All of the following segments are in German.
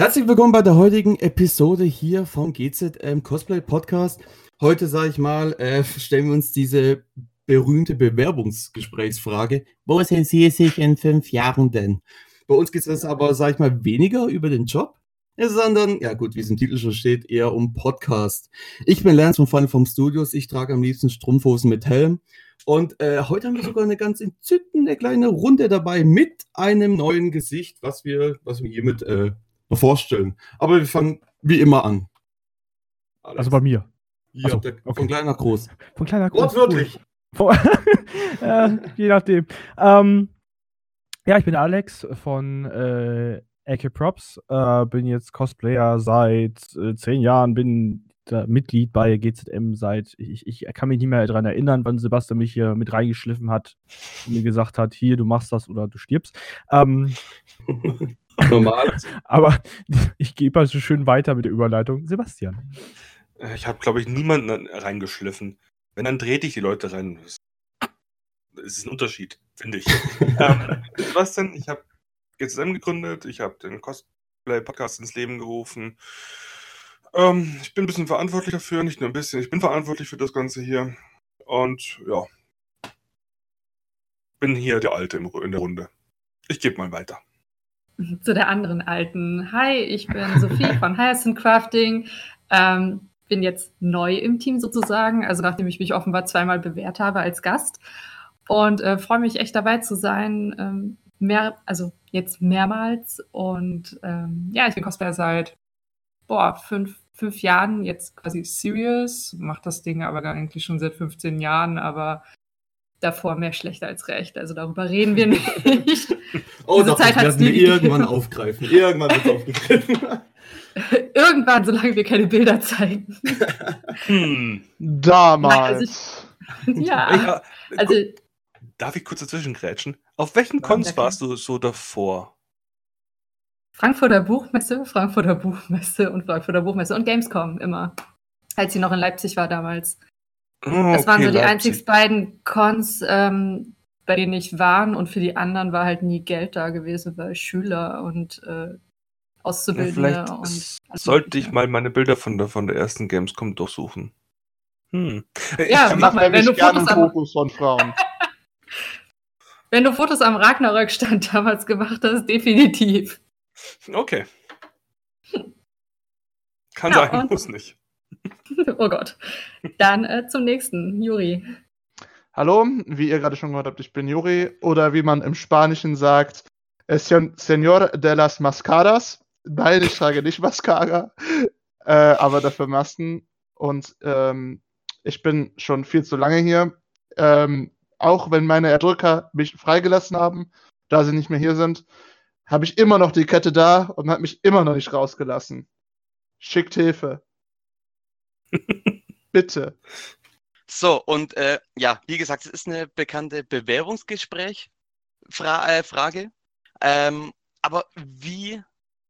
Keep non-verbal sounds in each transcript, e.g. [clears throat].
Herzlich willkommen bei der heutigen Episode hier vom GZM Cosplay Podcast. Heute, sage ich mal, äh, stellen wir uns diese berühmte Bewerbungsgesprächsfrage. Wo sehen Sie sich in fünf Jahren denn? Bei uns geht es aber, sage ich mal, weniger über den Job, sondern, ja gut, wie es im Titel schon steht, eher um Podcast. Ich bin Lance von Final Form Studios. Ich trage am liebsten Strumpfhosen mit Helm. Und äh, heute haben wir sogar eine ganz entzückende kleine Runde dabei mit einem neuen Gesicht, was wir, was wir hiermit äh, vorstellen. Aber wir fangen wie immer an. Alex. Also bei mir. Ja, so, der, okay. von klein nach groß. Von klein nach groß. Wortwörtlich. Cool. äh, [laughs] je nachdem. Ähm, ja, ich bin Alex von äh, Ecke Props. Äh, bin jetzt Cosplayer seit äh, zehn Jahren, bin Mitglied bei GZM seit, ich, ich kann mich nicht mehr daran erinnern, wann Sebastian mich hier mit reingeschliffen hat und mir gesagt hat, hier, du machst das oder du stirbst. Ähm, [laughs] Normal. [laughs] aber ich gebe also schön weiter mit der Überleitung. Sebastian. Äh, ich habe, glaube ich, niemanden reingeschliffen. Wenn, dann trete ich die Leute rein. Das ist ein Unterschied, finde ich. [laughs] ähm, Sebastian, ich habe GZM gegründet, ich habe den Cosplay-Podcast ins Leben gerufen. Ähm, ich bin ein bisschen verantwortlich dafür, nicht nur ein bisschen. Ich bin verantwortlich für das Ganze hier. Und ja, bin hier der Alte in der Runde. Ich gebe mal weiter. Zu der anderen Alten. Hi, ich bin Sophie von Hyacinth Crafting. Ähm, bin jetzt neu im Team sozusagen, also nachdem ich mich offenbar zweimal bewährt habe als Gast. Und äh, freue mich echt dabei zu sein. Ähm, mehr, also jetzt mehrmals. Und ähm, ja, ich bin Cosplayer seit boah, fünf, fünf Jahren jetzt quasi serious, macht das Ding aber eigentlich schon seit 15 Jahren, aber davor mehr schlechter als recht. Also darüber reden wir [laughs] nicht. Oh, Diese doch, Zeit das werden wir irgendwann aufgreifen. Irgendwann wird aufgegriffen. [laughs] irgendwann, solange wir keine Bilder zeigen. hm, damals. Nein, also ich, ja, also. Darf ich kurz dazwischen grätschen? Auf welchen Cons warst du so davor? Frankfurter Buchmesse, Frankfurter Buchmesse und Frankfurter Buchmesse und Gamescom immer, als sie noch in Leipzig war damals. Oh, das waren so die einzigsten beiden Cons, ähm, bei denen ich war und für die anderen war halt nie Geld da gewesen, weil Schüler und äh, Auszubildende ja, und. Sollte ich mal meine Bilder von der, von der ersten Gamescom durchsuchen. Hm. Ja, ich mach mal, wenn du Fotos am, Fokus von Frauen. [laughs] wenn du Fotos am Ragnarök-Stand damals gemacht hast, definitiv. Okay. Kann ja, sein, muss nicht. [laughs] oh Gott. Dann äh, zum nächsten, Juri. Hallo, wie ihr gerade schon gehört habt, ich bin Juri oder wie man im Spanischen sagt, Señor de las Mascaras. Nein, ich trage nicht Mascara, äh, aber dafür Masken. Und ähm, ich bin schon viel zu lange hier. Ähm, auch wenn meine Erdrücker mich freigelassen haben, da sie nicht mehr hier sind, habe ich immer noch die Kette da und hat mich immer noch nicht rausgelassen. Schickt Hilfe. [laughs] Bitte. So, und äh, ja, wie gesagt, es ist eine bekannte Bewerbungsgespräch-Frage. Äh, ähm, aber wie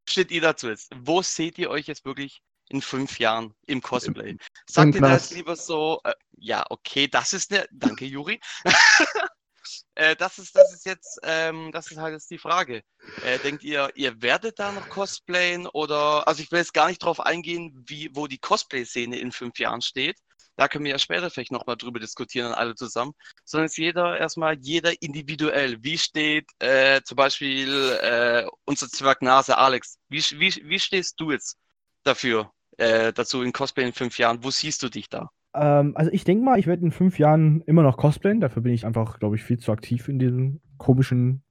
steht ihr dazu jetzt? Wo seht ihr euch jetzt wirklich in fünf Jahren im Cosplay? Sagt ihr das lieber so, äh, ja, okay, das ist eine, danke Juri. [laughs] Äh, das, ist, das ist jetzt, ähm, das ist halt jetzt die Frage. Äh, denkt ihr, ihr werdet da noch cosplayen oder, also ich will jetzt gar nicht drauf eingehen, wie, wo die Cosplay-Szene in fünf Jahren steht. Da können wir ja später vielleicht nochmal drüber diskutieren, alle zusammen. Sondern jetzt jeder erstmal, jeder individuell. Wie steht äh, zum Beispiel äh, unser Zwergnase Alex? Wie, wie, wie stehst du jetzt dafür, äh, dazu in Cosplay in fünf Jahren? Wo siehst du dich da? Ähm, also ich denke mal, ich werde in fünf Jahren immer noch cosplayen. Dafür bin ich einfach, glaube ich, viel zu aktiv in diesen komischen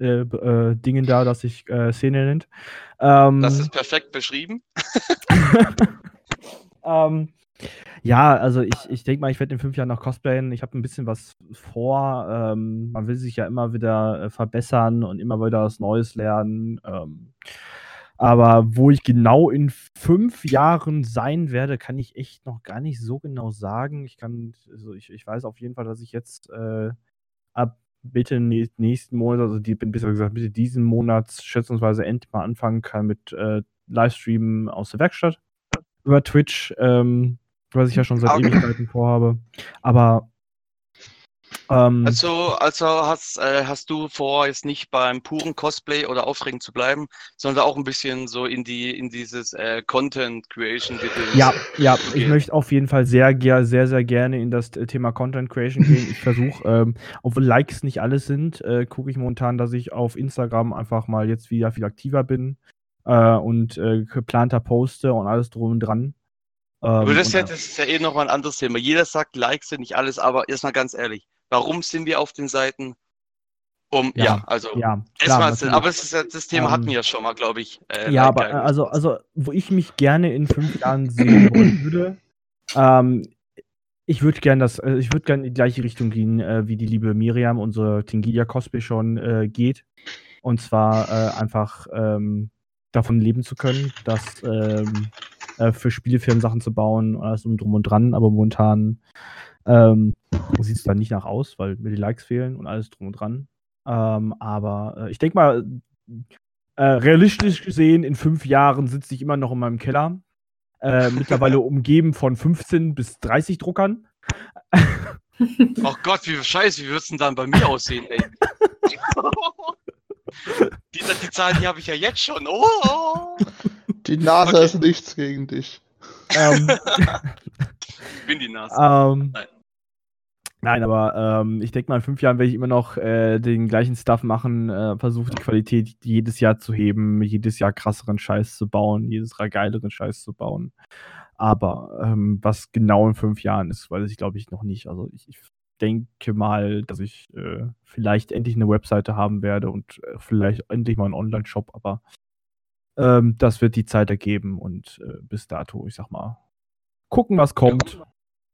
äh, äh, Dingen da, dass sich äh, Szene nennt. Ähm, das ist perfekt beschrieben. [laughs] [laughs] ähm, ja, also ich, ich denke mal, ich werde in fünf Jahren noch cosplayen. Ich habe ein bisschen was vor. Ähm, man will sich ja immer wieder äh, verbessern und immer wieder was Neues lernen. Ähm, aber wo ich genau in fünf Jahren sein werde, kann ich echt noch gar nicht so genau sagen. Ich kann, also ich, ich weiß auf jeden Fall, dass ich jetzt äh, ab Mitte nächsten Monat, also die, besser gesagt Mitte diesen Monats schätzungsweise endlich mal anfangen kann mit äh, Livestreamen aus der Werkstatt über Twitch, ähm, was ich ja schon seit okay. Ewigkeiten vorhabe. Aber Ähm, Also, also hast, äh, hast du vor, jetzt nicht beim puren Cosplay oder Aufregen zu bleiben, sondern auch ein bisschen so in die in dieses äh, Content Creation Gedöns. Ja, ja, ich Okay. möchte auf jeden Fall sehr, sehr, sehr gerne in das äh, Thema Content Creation gehen. Ich versuche, [laughs] ähm, obwohl Likes nicht alles sind, äh, gucke ich momentan, dass ich auf Instagram einfach mal jetzt wieder viel aktiver bin äh, und äh, geplanter poste und alles drum und dran. Ähm, Aber das ist, und, ja, das ist ja eh nochmal ein anderes Thema. Jeder sagt, Likes sind nicht alles, aber erstmal ganz ehrlich, warum sind wir auf den Seiten? Um, ja, Ja, also ja, klar, natürlich. aber ist, ja- das Thema hatten Ähm, wir ja schon mal, glaube ich. äh, Ja, aber also, also, wo ich mich gerne in fünf Jahren sehen [coughs] würde, ähm, ich würde gerne das, äh, ich würde gerne in die gleiche Richtung gehen, äh, wie die liebe Miriam, unsere Tingilia Cosplay schon äh, geht. Und zwar äh, einfach ähm, davon leben zu können, dass ähm, äh, für Spielefirmen Sachen zu bauen, alles um drum und dran, aber momentan ähm, sieht es dann nicht nach aus, weil mir die Likes fehlen und alles drum und dran. Ähm, aber äh, ich denke mal, äh, realistisch gesehen, in fünf Jahren sitze ich immer noch in meinem Keller. Äh, [laughs] mittlerweile umgeben von 15 bis 30 Druckern. Oh Gott, wie scheiße, wie wird's denn dann bei mir aussehen, ey? [laughs] die, die Zahlen, die habe ich ja jetzt schon. Oh, Die NASA Okay. ist nichts gegen dich. ähm, ich bin die Nase. ähm, Nein. nein, aber ähm, ich denke mal, in fünf Jahren werde ich immer noch äh, den gleichen Stuff machen, äh, versuche die Qualität jedes Jahr zu heben, jedes Jahr krasseren Scheiß zu bauen, jedes Jahr geileren Scheiß zu bauen. Aber ähm, was genau in fünf Jahren ist, weiß ich glaube ich noch nicht. Also ich, ich denke mal, dass ich äh, vielleicht endlich eine Webseite haben werde und äh, vielleicht endlich mal einen Online-Shop, aber ähm, das wird die Zeit ergeben und äh, bis dato, ich sag mal, gucken, was kommt.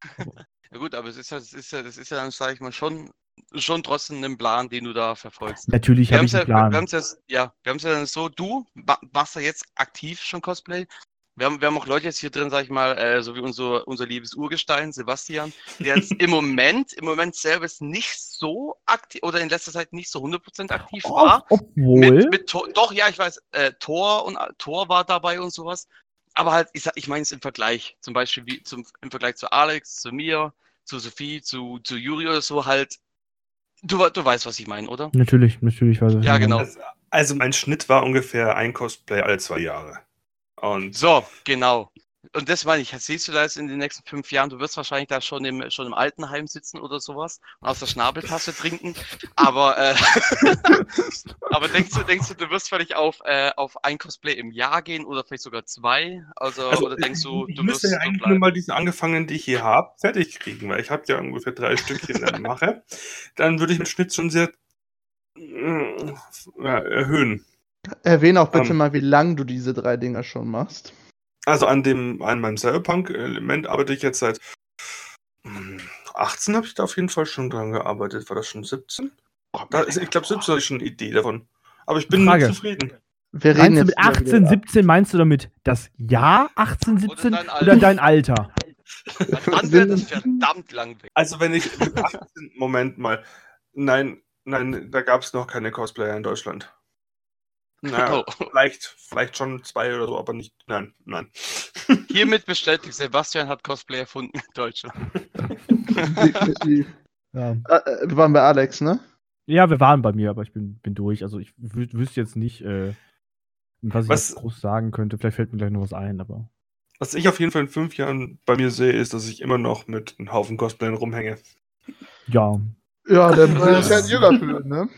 [laughs] Ja gut, aber es ist ja, das ist ja, das ist ja dann, sage ich mal, schon, schon trotzdem ein Plan, den du da verfolgst. Natürlich habe ich es einen ja, wir Plan. ja, wir haben es ja dann so, du ma- machst ja jetzt aktiv schon Cosplay. Wir haben, wir haben auch Leute jetzt hier drin, sag ich mal, äh, so wie unser, unser liebes Urgestein, Sebastian, der jetzt im Moment, im Moment selber ist nicht so aktiv oder in letzter Zeit nicht so 100% aktiv war. Ob, obwohl, Mit, mit Tor, doch, ja, ich weiß, äh, Tor und Tor war dabei und sowas. Aber halt, ich, sag- ich meine es im Vergleich, zum Beispiel wie zum, im Vergleich zu Alex, zu mir, zu Sophie, zu, zu Juri oder so, halt, du, du weißt, was ich meine, oder? natürlich, natürlich. weiß ich Ja, genau. Also, also mein Schnitt war ungefähr ein Cosplay alle zwei Jahre. Und So, genau. Und das meine ich, siehst du da jetzt in den nächsten fünf Jahren, du wirst wahrscheinlich da schon im, schon im Altenheim sitzen oder sowas und aus der Schnabeltasse trinken. Aber, äh, [laughs] aber denkst du, denkst du, du wirst vielleicht auf, äh, auf ein Cosplay im Jahr gehen oder vielleicht sogar zwei? Also, Also, oder denkst du, ich du müsste wirst ja eigentlich nur mal diese angefangenen, die ich hier habe, fertig kriegen, weil ich habe ja ungefähr drei Stückchen dann mache. Dann würde ich den Schnitt schon sehr äh, erhöhen. Erwähne auch bitte Ähm. mal, wie lang du diese drei Dinger schon machst. Also an dem, an meinem Cyberpunk-Element arbeite ich jetzt seit hm, 18 habe ich da auf jeden Fall schon dran gearbeitet. War das schon 17? Da ist, ich glaube, 17 habe ich schon eine Idee davon. Aber ich bin Frage. nicht zufrieden. Wir Meinst reden du jetzt mit wieder 18, wieder- 17, meinst du damit das Jahr 18, Oder 17 dein oder dein Alter? Dann wäre das verdammt lang weg. Also wenn ich mit 18, Moment mal. Nein, nein, da gab es noch keine Cosplayer in Deutschland. Na, Oh. vielleicht, vielleicht schon zwei oder so, aber nicht. Nein, nein. [laughs] Hiermit bestätigt, Sebastian hat Cosplay erfunden in Deutschland. [laughs] Ja. Äh, äh, wir waren bei Alex, ne? ja, wir waren bei mir, aber ich bin, bin durch. Also ich wü wüsste jetzt nicht, äh, was ich Was- groß sagen könnte. Vielleicht fällt mir gleich noch was ein, aber. Was ich auf jeden Fall in fünf Jahren bei mir sehe, ist, dass ich immer noch mit einem Haufen Cosplayern rumhänge. Ja. Ja, dann du dich halt jünger fühlen, ne?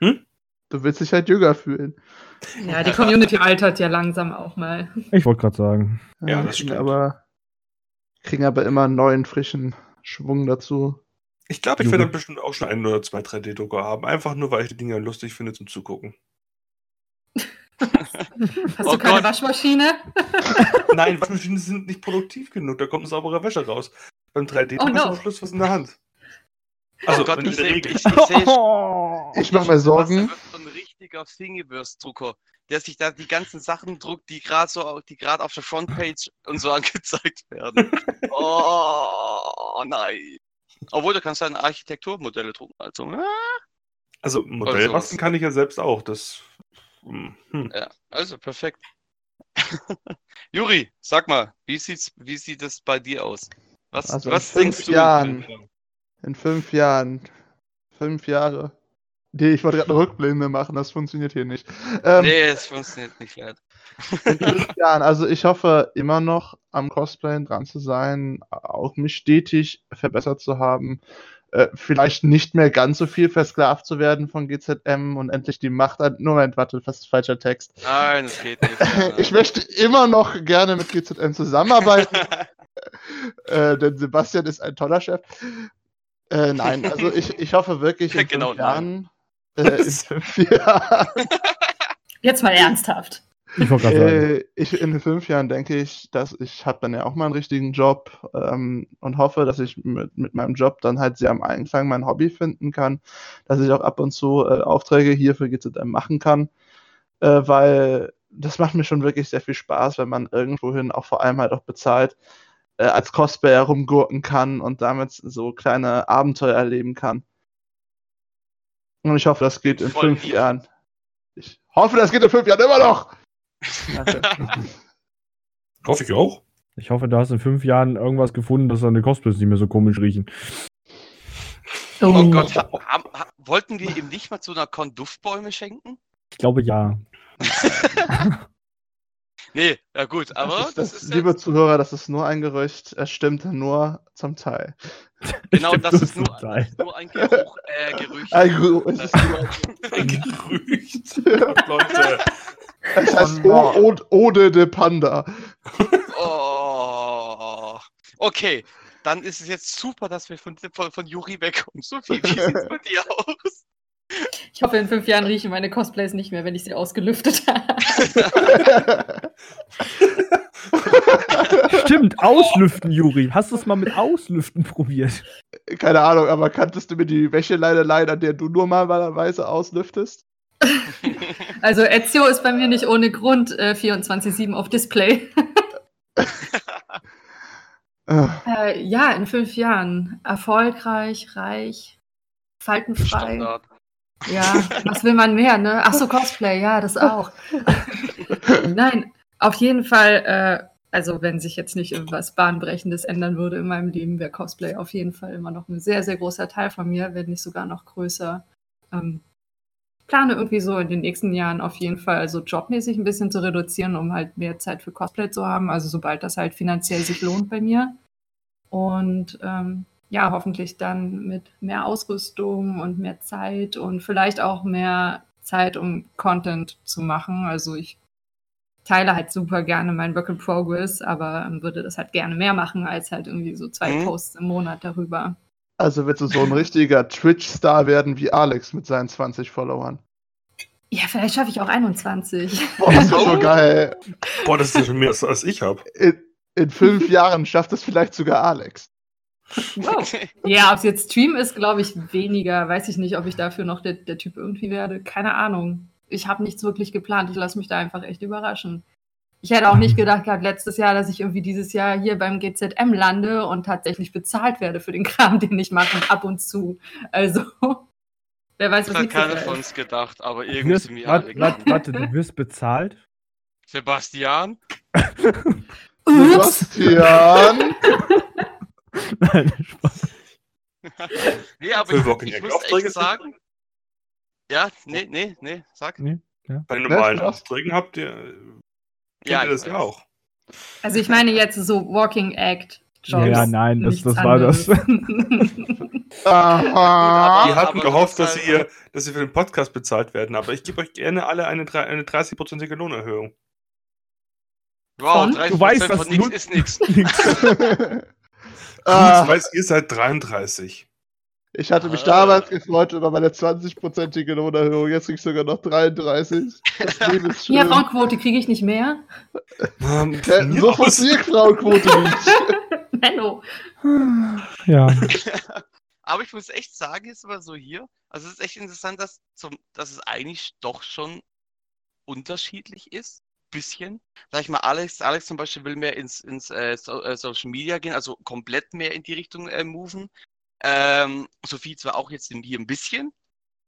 Hm? Du willst dich halt jünger fühlen. Ja, die Community altert ja langsam auch mal. Ich wollte gerade sagen. Ja, das kriegen stimmt. Aber, kriegen aber immer einen neuen, frischen Schwung dazu. Ich glaube, ich werde dann bestimmt auch schon ein oder zwei 3D-Drucker haben. Einfach nur, weil ich die Dinger lustig finde zum Zugucken. Hast Oh du keine Gott. Waschmaschine? [laughs] Nein, Waschmaschinen sind nicht produktiv genug. Da kommt ein sauberer Wäsche raus. Beim 3D Oh no. am Schluss was in der Hand. Oh Also, Gott, in ich der sehe Regel. ich, ich seh, [laughs] Ich mache mir Sorgen. Richtiger Thingiverse-Drucker, der sich da die ganzen Sachen druckt, die gerade so, die gerade auf der Frontpage und so [laughs] angezeigt werden. oh nein. Obwohl, du kannst dann Architekturmodelle drucken. Also, ah. Also, Modell basteln kann ich ja selbst auch. Das. hm, Hm. ja, also perfekt. [laughs] Juri, sag mal, wie sieht's, wie sieht es bei dir aus? Was, Also in was fünf denkst du? in Jahren? In fünf Jahren. Fünf Jahre. Nee, ich wollte gerade eine Rückblende machen, das funktioniert hier nicht. Ähm, Nee, es funktioniert nicht leider. Jahren. Also ich hoffe immer noch am Cosplayen dran zu sein, auch mich stetig verbessert zu haben, äh, vielleicht nicht mehr ganz so viel versklavt zu werden von GZM und endlich die Macht an. Moment, warte, fast falscher Text. Nein, das geht nicht. [laughs] Ich möchte immer noch gerne mit GZM zusammenarbeiten, [laughs] äh, denn Sebastian ist ein toller Chef. Äh, nein, also ich, ich hoffe wirklich [laughs] in Genau, fünf Jahren. Äh, in fünf Jahren. Jetzt mal ernsthaft. Ich. Äh, ich, in fünf Jahren denke ich, dass ich habe dann ja auch mal einen richtigen Job ähm, und hoffe, dass ich mit, mit meinem Job dann halt sehr am Anfang mein Hobby finden kann, dass ich auch ab und zu äh, Aufträge hier für GZM machen kann, äh, weil das macht mir schon wirklich sehr viel Spaß, wenn man irgendwohin auch vor allem halt auch bezahlt äh, als Cosplayer rumgurken kann und damit so kleine Abenteuer erleben kann. Und ich hoffe, das geht in Voll fünf lieb. Jahren. Ich hoffe, das geht in fünf Jahren immer noch. [laughs] Hoffe ich auch. Ich hoffe, du hast in fünf Jahren irgendwas gefunden, dass deine Cosplays nicht mehr so komisch riechen. Oh Gott, ha, ha, ha, wollten wir ihm nicht mal zu einer Con Duftbäume schenken? Ich glaube ja. [laughs] Nee, ja gut, aber das ist, das, das, ist liebe jetzt, Zuhörer, das ist nur ein Gerücht. Es stimmt nur zum Teil. [laughs] genau das ist nur, Teil. nur ein Geruch, äh, Gerücht. Ein Geruch, es, ist nur, [laughs] Ein [laughs] Gerücht. Leute. es heißt Oh, Ode de Panda. Oh. Okay, dann ist es jetzt super, dass wir von, von, von Juri wegkommen. Sophie, wie sieht es bei dir aus? Ich hoffe, in fünf Jahren riechen meine Cosplays nicht mehr, wenn ich sie ausgelüftet habe. Stimmt, auslüften, Juri. Hast du es mal mit auslüften probiert? Keine Ahnung, aber kanntest du mir die Wäscheleine leihen, an der du normalerweise auslüftest? Also Ezio ist bei mir nicht ohne Grund äh, 24-7 auf Display. Äh, Äh, ja, in fünf Jahren. Erfolgreich, reich, faltenfrei. Standard. Ja, was will man mehr, ne? Ach so, Cosplay, ja, das auch. [laughs] Nein, auf jeden Fall, äh, also wenn sich jetzt nicht irgendwas Bahnbrechendes ändern würde in meinem Leben, wäre Cosplay auf jeden Fall immer noch ein sehr, sehr großer Teil von mir, wenn nicht sogar noch größer. Ähm, plane irgendwie so in den nächsten Jahren auf jeden Fall, also jobmäßig ein bisschen zu reduzieren, um halt mehr Zeit für Cosplay zu haben, also sobald das halt finanziell sich lohnt bei mir. Und ähm, ja, hoffentlich dann mit mehr Ausrüstung und mehr Zeit und vielleicht auch mehr Zeit, um Content zu machen. Also ich teile halt super gerne mein Work in Progress, aber ähm, würde das halt gerne mehr machen als halt irgendwie so zwei Mhm. Posts im Monat darüber. Also willst du so ein richtiger Twitch-Star werden wie Alex mit seinen 20 Followern? Ja, vielleicht schaffe ich auch 21. Boah, das ist so [laughs] geil. Boah, das ist ja schon mehr, als, als ich habe. In, in fünf Jahren schafft es vielleicht sogar Alex. Wow. [laughs] Ja, ob es jetzt Stream ist, glaube ich, weniger. Weiß ich nicht, ob ich dafür noch der, der Typ irgendwie werde. Keine Ahnung. Ich habe nichts wirklich geplant. Ich lasse mich da einfach echt überraschen. Ich hätte auch nicht gedacht gehabt letztes Jahr, dass ich irgendwie dieses Jahr hier beim GZM lande und tatsächlich bezahlt werde für den [laughs] Kram, den ich mache ab und zu. Also, [laughs] wer weiß, Das was hat nächstes keiner von uns gedacht, aber irgendwie wirst, sind wir alle warte, warte, du wirst bezahlt? Sebastian? Ups! Sebastian! [laughs] Nein, Spaß. Nee, aber Für ich, Walking ich muss Aufträge echt sagen. Ja, nee, nee, nee, sag. Bei den normalen Ja, Aufträgen habt ihr, Ja, ihr das ja auch. Also, ich meine jetzt so Walking Act. Ja, ja, nein, das, nichts das war das. [laughs] Aha. Die hatten aber gehofft, das dass sie, halt- hier, dass sie für den Podcast bezahlt werden, aber ich gebe euch gerne alle eine, eine 30-prozentige Lohnerhöhung. Wow, Von? 30% Du weißt, von null- ist nix. [laughs] Ah, weiß, ihr seid 33. ich hatte mich Ah. damals gefreut über meine 20-prozentige Lohnerhöhung. Jetzt krieg ich sogar noch 33. Das Leben ist [laughs] schön. Ja, Frauenquote kriege ich nicht mehr. Ähm, Äh, so aus- funktioniert Frauenquote nicht. [laughs] Menno. Ja. [laughs] Aber ich muss echt sagen, jetzt mal so hier, also es ist echt interessant, dass, zum, dass es eigentlich doch schon unterschiedlich ist. Bisschen. Sag ich mal, Alex, Alex zum Beispiel will mehr ins, ins äh, so, äh, Social Media gehen, also komplett mehr in die Richtung äh, moven. Ähm, Sophie zwar auch jetzt in hier ein bisschen,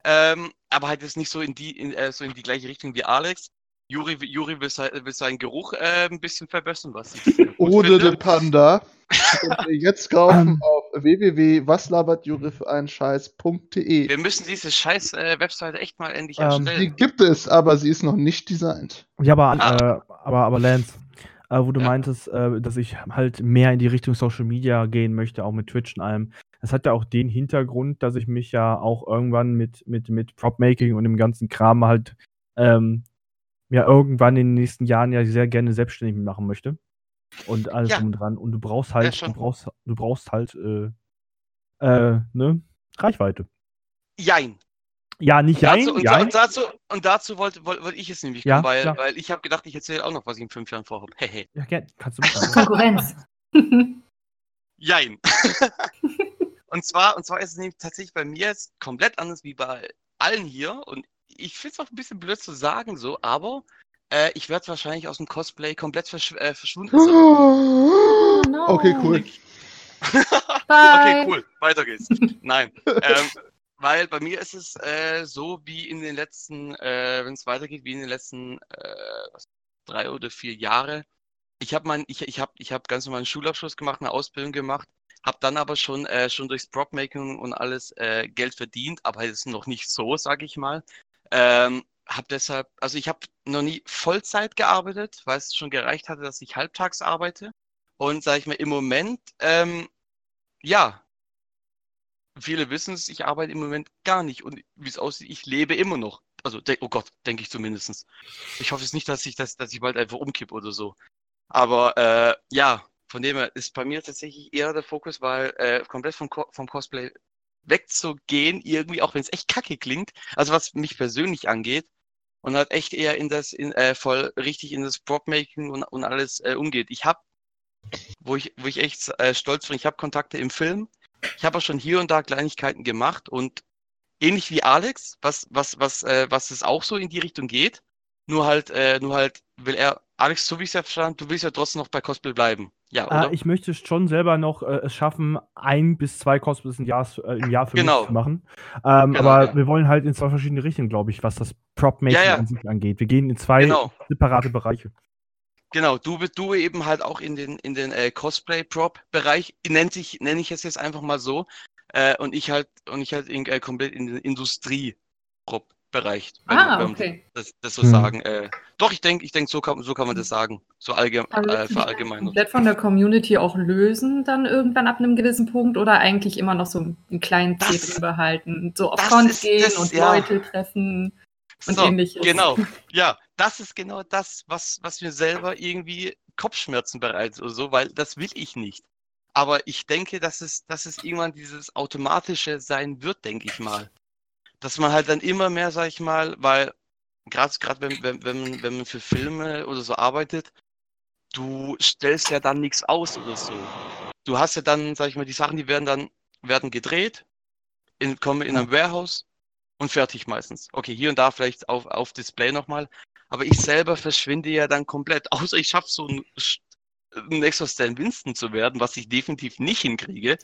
ähm, aber halt jetzt nicht so in die, in, äh, so in die gleiche Richtung wie Alex. Juri, Juri will, sein, will seinen Geruch äh, ein bisschen verbessern, was ich sehr gut Ode finde. de Panda. Jetzt kaufen auf www.waslabertjure für Wir müssen diese scheiß äh, Webseite echt mal endlich Ähm, Die erstellen. gibt es, aber sie ist noch nicht designt. Ja, aber, Ah. äh, aber, aber Lance, äh, wo du Ja. meintest, äh, dass ich halt mehr in die Richtung Social Media gehen möchte, auch mit Twitch und allem. Das hat ja auch den Hintergrund, dass ich mich ja auch irgendwann mit, mit, mit Prop-Making und dem ganzen Kram halt ähm, ja irgendwann in den nächsten Jahren ja sehr gerne selbstständig machen möchte. Und alles Ja. drum und dran. Und du brauchst halt, du schon. brauchst, du brauchst halt äh, äh, ne, Reichweite. Jein. Ja, nicht jein, Dazu, und, jein. und dazu, und dazu wollte, wollte, wollte ich es nämlich Ja, kommen, weil, klar. weil ich habe gedacht, ich erzähle auch noch, was ich in fünf Jahren vorhabe. [laughs] Hehe. Ja, gern, kannst du machen. [laughs] Konkurrenz. Jein. [laughs] und zwar, und zwar ist es nämlich tatsächlich bei mir jetzt komplett anders wie bei allen hier. Und ich finde es auch ein bisschen blöd zu sagen so, aber äh, ich werde wahrscheinlich aus dem Cosplay komplett verschw äh, verschwunden sein. Oh no. Okay, cool. [laughs] Okay, cool. Weiter geht's. Nein. ähm, weil bei mir ist es äh, so wie in den letzten, äh, wenn es weitergeht, wie in den letzten äh, drei oder vier Jahre. Ich habe mein, ich, ich habe, ich habe ganz normal einen Schulabschluss gemacht, eine Ausbildung gemacht, habe dann aber schon äh, schon durchs Prop-Making und alles äh, Geld verdient, aber es ist noch nicht so, sage ich mal. Ähm, habe deshalb, also ich habe noch nie Vollzeit gearbeitet, weil es schon gereicht hatte, dass ich halbtags arbeite. Und sage ich mal, im Moment, ähm, ja, viele wissen es, ich arbeite im Moment gar nicht. Und wie es aussieht, ich lebe immer noch. Also, oh Gott, denke ich zumindest. Ich hoffe es nicht, dass ich, das, dass ich bald einfach umkippe oder so. Aber äh, ja, von dem her ist bei mir tatsächlich eher der Fokus, weil äh, komplett vom, Co vom Cosplay wegzugehen, irgendwie, auch wenn es echt kacke klingt, also was mich persönlich angeht, und halt echt eher in das, in, äh, voll richtig in das Prop-Making und, und alles äh, umgeht. Ich habe, wo ich, wo ich echt äh, stolz bin, ich habe Kontakte im Film, ich habe auch schon hier und da Kleinigkeiten gemacht und ähnlich wie Alex, was, was, was, äh, was es auch so in die Richtung geht, nur halt, äh, nur halt will er, Alex, so wie ich es ja verstanden, du willst ja trotzdem noch bei Cosplay bleiben. Ja, oder? Äh, ich möchte schon selber noch äh, es schaffen, ein bis zwei Cosplays im Jahr, äh, im Jahr für Genau. mich zu machen. Ähm, Genau, aber ja. wir wollen halt in zwei verschiedene Richtungen, glaube ich, was das Prop-Making Ja, an sich angeht. Wir gehen in zwei Genau. separate Bereiche. Genau, du, bist- du eben halt auch in den, in den äh, Cosplay-Prop-Bereich, nennt sich, nenne ich es jetzt einfach mal so. Äh, und ich halt, und ich halt in, äh, komplett in den Industrie-Prop-Bereich. wenn- Ah, wenn okay. Das, das so Hm. sagen. Äh, doch, ich denke, ich denke, so kann, so kann man das sagen. So allgemein, Aber äh, verallgemeinert. komplett von der Community auch lösen, dann irgendwann ab einem gewissen Punkt oder eigentlich immer noch so einen kleinen Zeh Das- drin behalten? So auf ist gehen das, und ja. Leute treffen und So, ähnliches. Genau, [laughs] ja, das ist genau das, was, was mir selber irgendwie Kopfschmerzen bereitet oder so, weil das will ich nicht. Aber ich denke, dass es, dass es irgendwann dieses Automatische sein wird, denke ich mal. Dass man halt dann immer mehr, sag ich mal, weil gerade gerade wenn, wenn, wenn, wenn man für Filme oder so arbeitet, du stellst ja dann nichts aus oder so. Du hast ja dann, sag ich mal, die Sachen, die werden dann werden gedreht, in, kommen in ein Warehouse und fertig meistens. Okay, hier und da vielleicht auf, auf Display nochmal. Aber ich selber verschwinde ja dann komplett. [laughs] Außer ich schaffe so ein, ein nächster Stan Winston zu werden, was ich definitiv nicht hinkriege.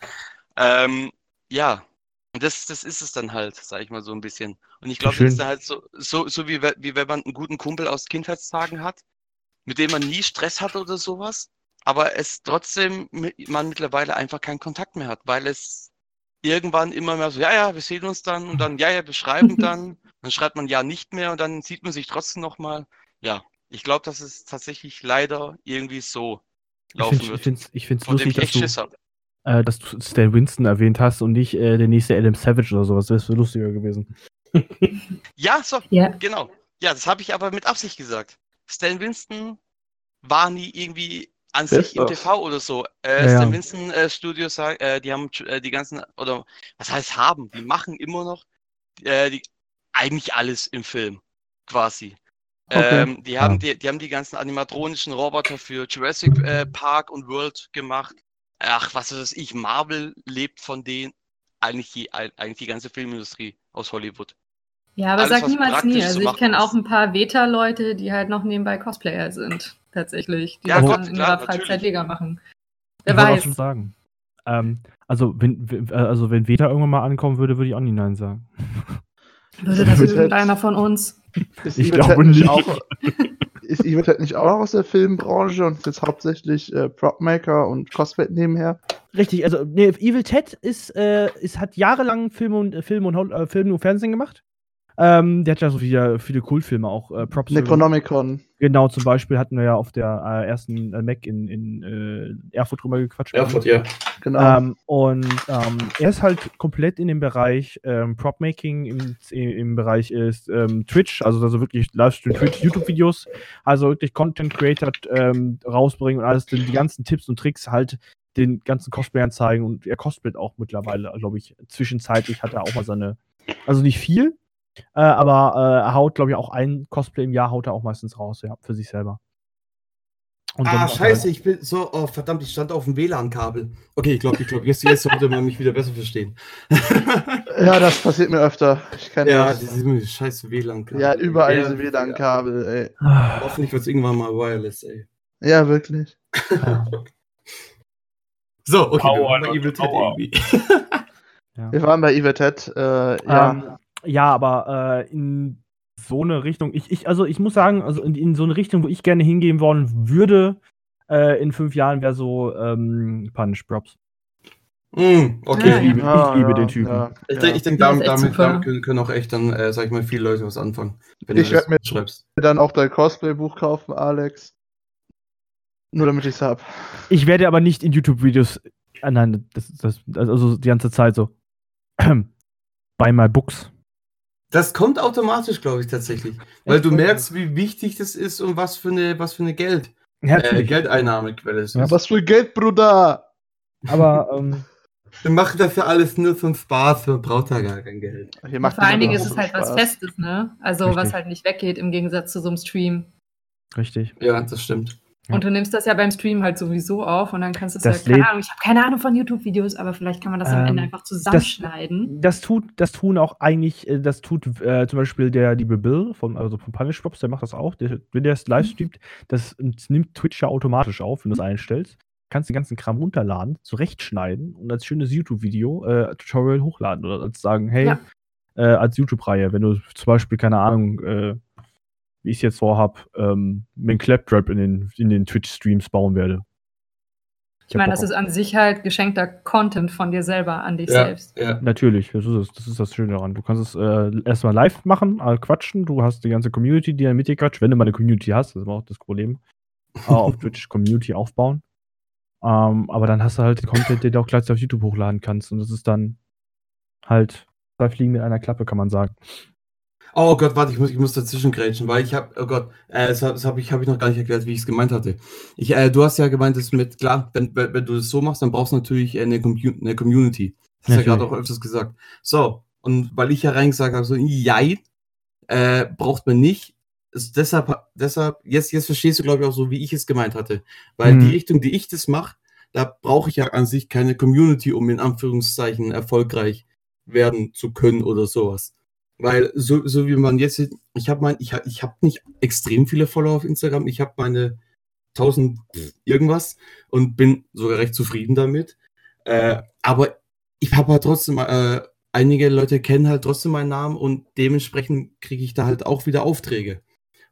Ähm, ja, und das, das ist es dann halt, sag ich mal so ein bisschen. Und ich glaube, das ist dann halt so, so, so wie, wie wenn man einen guten Kumpel aus Kindheitstagen hat, mit dem man nie Stress hat oder sowas, aber es trotzdem man mittlerweile einfach keinen Kontakt mehr hat, weil es irgendwann immer mehr so, ja, ja, wir sehen uns dann und dann, ja, ja, wir schreiben [laughs] dann, dann schreibt man ja nicht mehr und dann sieht man sich trotzdem nochmal. Ja, ich glaube, dass es tatsächlich leider irgendwie so Ich laufen finde wird. es ich Von dem lustig, ich dass du. Äh, dass du Stan Winston erwähnt hast und nicht äh, der nächste Adam Savage oder sowas. Das wäre lustiger gewesen. [laughs] Ja, so, Ja. genau. Ja, das habe ich aber mit Absicht gesagt. Stan Winston war nie irgendwie an Best sich im. TV oder so. Äh, Ja, Stan ja. Winston äh, Studios, äh, die haben äh, die ganzen, oder was heißt haben, die machen immer noch äh, die, eigentlich alles im Film, quasi. Okay. Ähm, die, haben Ja. die, die haben die ganzen animatronischen Roboter für Jurassic äh, Park und World gemacht. Ach, was weiß ich, Marvel lebt von denen, eigentlich die, eigentlich die ganze Filmindustrie aus Hollywood. Ja, aber Alles, sag niemals nie. Also ich kenne ist. auch ein paar Veta-Leute, die halt noch nebenbei Cosplayer sind, tatsächlich. Die Ja, das Gott, dann in klar, ihrer Freizeit. Liga machen. Wer ich wollte auch weiß. schon sagen. Ähm, also, wenn, äh, also, wenn Veta irgendwann mal ankommen würde, würde ich auch nie Nein sagen. Würde das [laughs] irgendeiner von uns? Ich, Ich glaube nicht. Auch, [laughs] ist Evil Ted nicht auch noch aus der Filmbranche und jetzt hauptsächlich äh, Propmaker und Cosplay nebenher? Richtig, also nee, Evil Ted ist, äh, ist, hat jahrelang Film und, äh, Film, und, äh, Film und Fernsehen gemacht. Ähm, der hat ja so viele, viele Kultfilme auch. Äh, Props Necronomicon. Genau, zum Beispiel hatten wir ja auf der äh, ersten äh, Mac in, in äh, Erfurt drüber gequatscht. Erfurt, ja. Genau. Ähm, und ähm, er ist halt komplett in dem Bereich ähm, Prop-Making, im, im Bereich ist ähm, Twitch, also, also wirklich Livestream, Twitch, YouTube-Videos, also wirklich Content Creator ähm, rausbringen und alles, die, die ganzen Tipps und Tricks halt den ganzen Cosplayern zeigen und er cosplayt auch mittlerweile, glaube ich, zwischenzeitlich hat er auch mal seine, also nicht viel, äh, aber äh, er haut, glaube ich, auch ein Cosplay im Jahr haut er auch meistens raus, ja, für sich selber. Und ah, scheiße, ich bin so, oh verdammt, ich stand auf dem WLAN-Kabel. Okay, ich glaube, ich glaube, jetzt, jetzt sollte man mich wieder besser verstehen. [laughs] [laughs] ja, das passiert mir öfter. Ich kann ja, diese scheiß WLAN-Kabel. Ja, überall diese WLAN-Kabel, ey. Hoffentlich wird es irgendwann mal wireless, ey. Ja, wirklich. [laughs] so, okay, wir waren bei Evil Ted irgendwie. ja. Wir waren bei Evil Ted, äh, ja. Um, ähm, ja, aber äh, in so eine Richtung, ich, ich, also ich muss sagen, also in, in so eine Richtung, wo ich gerne hingehen wollen würde, äh, in fünf Jahren wäre so ähm, Punish Props. Mm, okay. Ich liebe, ich liebe ja, den Typen. Ja, ich denke, ich denk, damit, damit, damit, können auch echt dann, äh, sag ich mal, viele Leute was anfangen. Wenn ich werde mir schreibst. dann auch dein Cosplay-Buch kaufen, Alex. Nur damit ich es hab. Ich werde aber nicht in YouTube-Videos. Ah, nein, das, das, also die ganze Zeit so. [clears throat] Buy my books. Das kommt automatisch, glaube ich, tatsächlich. Weil du merkst, wie wichtig das ist und was für eine, was für eine Geld, äh, Geldeinnahmequelle es ist. Ja, was für Geld, Bruder! Aber, ähm, [laughs] Wir machen dafür alles nur zum Spaß, man braucht da gar kein Geld. Vor allen Dingen ist es halt Spaß. was Festes, ne? Also, Richtig. was halt nicht weggeht im Gegensatz zu so einem Stream. Richtig. Ja, das stimmt. Und du nimmst das ja beim Stream halt sowieso auf und dann kannst du es ja, keine Ahnung, ich habe keine Ahnung von YouTube-Videos, aber vielleicht kann man das ähm, am Ende ähm, einfach zusammenschneiden. Das, das, tut, das tun auch eigentlich, äh, das tut äh, zum Beispiel der liebe Bill von, also von Punish Props, der macht das auch. Der, wenn der es live mhm. streamt, das nimmt Twitch ja automatisch auf, wenn du es einstellst. Kannst den ganzen Kram runterladen, zurechtschneiden und als schönes YouTube-Video, äh, Tutorial hochladen oder als sagen, hey, ja. äh, als YouTube-Reihe, wenn du zum Beispiel, keine Ahnung, äh, wie ich es jetzt vorhab, ähm, einen Claptrap in den, in den Twitch-Streams bauen werde. Ich, ich meine, das ist an sich halt geschenkter Content von dir selber an dich ja, selbst. Ja. Natürlich, das ist, das, das ist das Schöne daran. Du kannst es äh, erstmal live machen, äh, quatschen. Du hast die ganze Community, die dann mit dir quatscht. Wenn du mal eine Community hast, das ist immer auch das Problem. [laughs] äh, auf Twitch Community aufbauen. Ähm, aber dann hast du halt den Content, den du auch gleichzeitig auf YouTube hochladen kannst. Und das ist dann halt zwei Fliegen mit einer Klappe, kann man sagen. Oh Gott, warte, ich muss, ich muss dazwischen grätschen, weil ich habe, oh Gott, äh, das, das habe ich, hab ich noch gar nicht erklärt, wie ich es gemeint hatte. Ich, äh, du hast ja gemeint, dass mit, klar, wenn, wenn, du das so machst, dann brauchst du natürlich eine, eine Community. Das hast du ja gerade auch öfters gesagt. So, und weil ich ja reingesagt habe, so, jein, äh, braucht man nicht. Ist deshalb, deshalb, jetzt, jetzt verstehst du, glaube ich, auch so, wie ich es gemeint hatte. Weil hm. die Richtung, die ich das mache, da brauche ich ja an sich keine Community, um in Anführungszeichen erfolgreich werden zu können oder sowas. Weil so, so wie man jetzt, ich habe mein, ich, ich habe nicht extrem viele Follower auf Instagram, ich habe meine 1000 irgendwas und bin sogar recht zufrieden damit. Äh, aber ich habe halt trotzdem, äh, einige Leute kennen halt trotzdem meinen Namen und dementsprechend kriege ich da halt auch wieder Aufträge.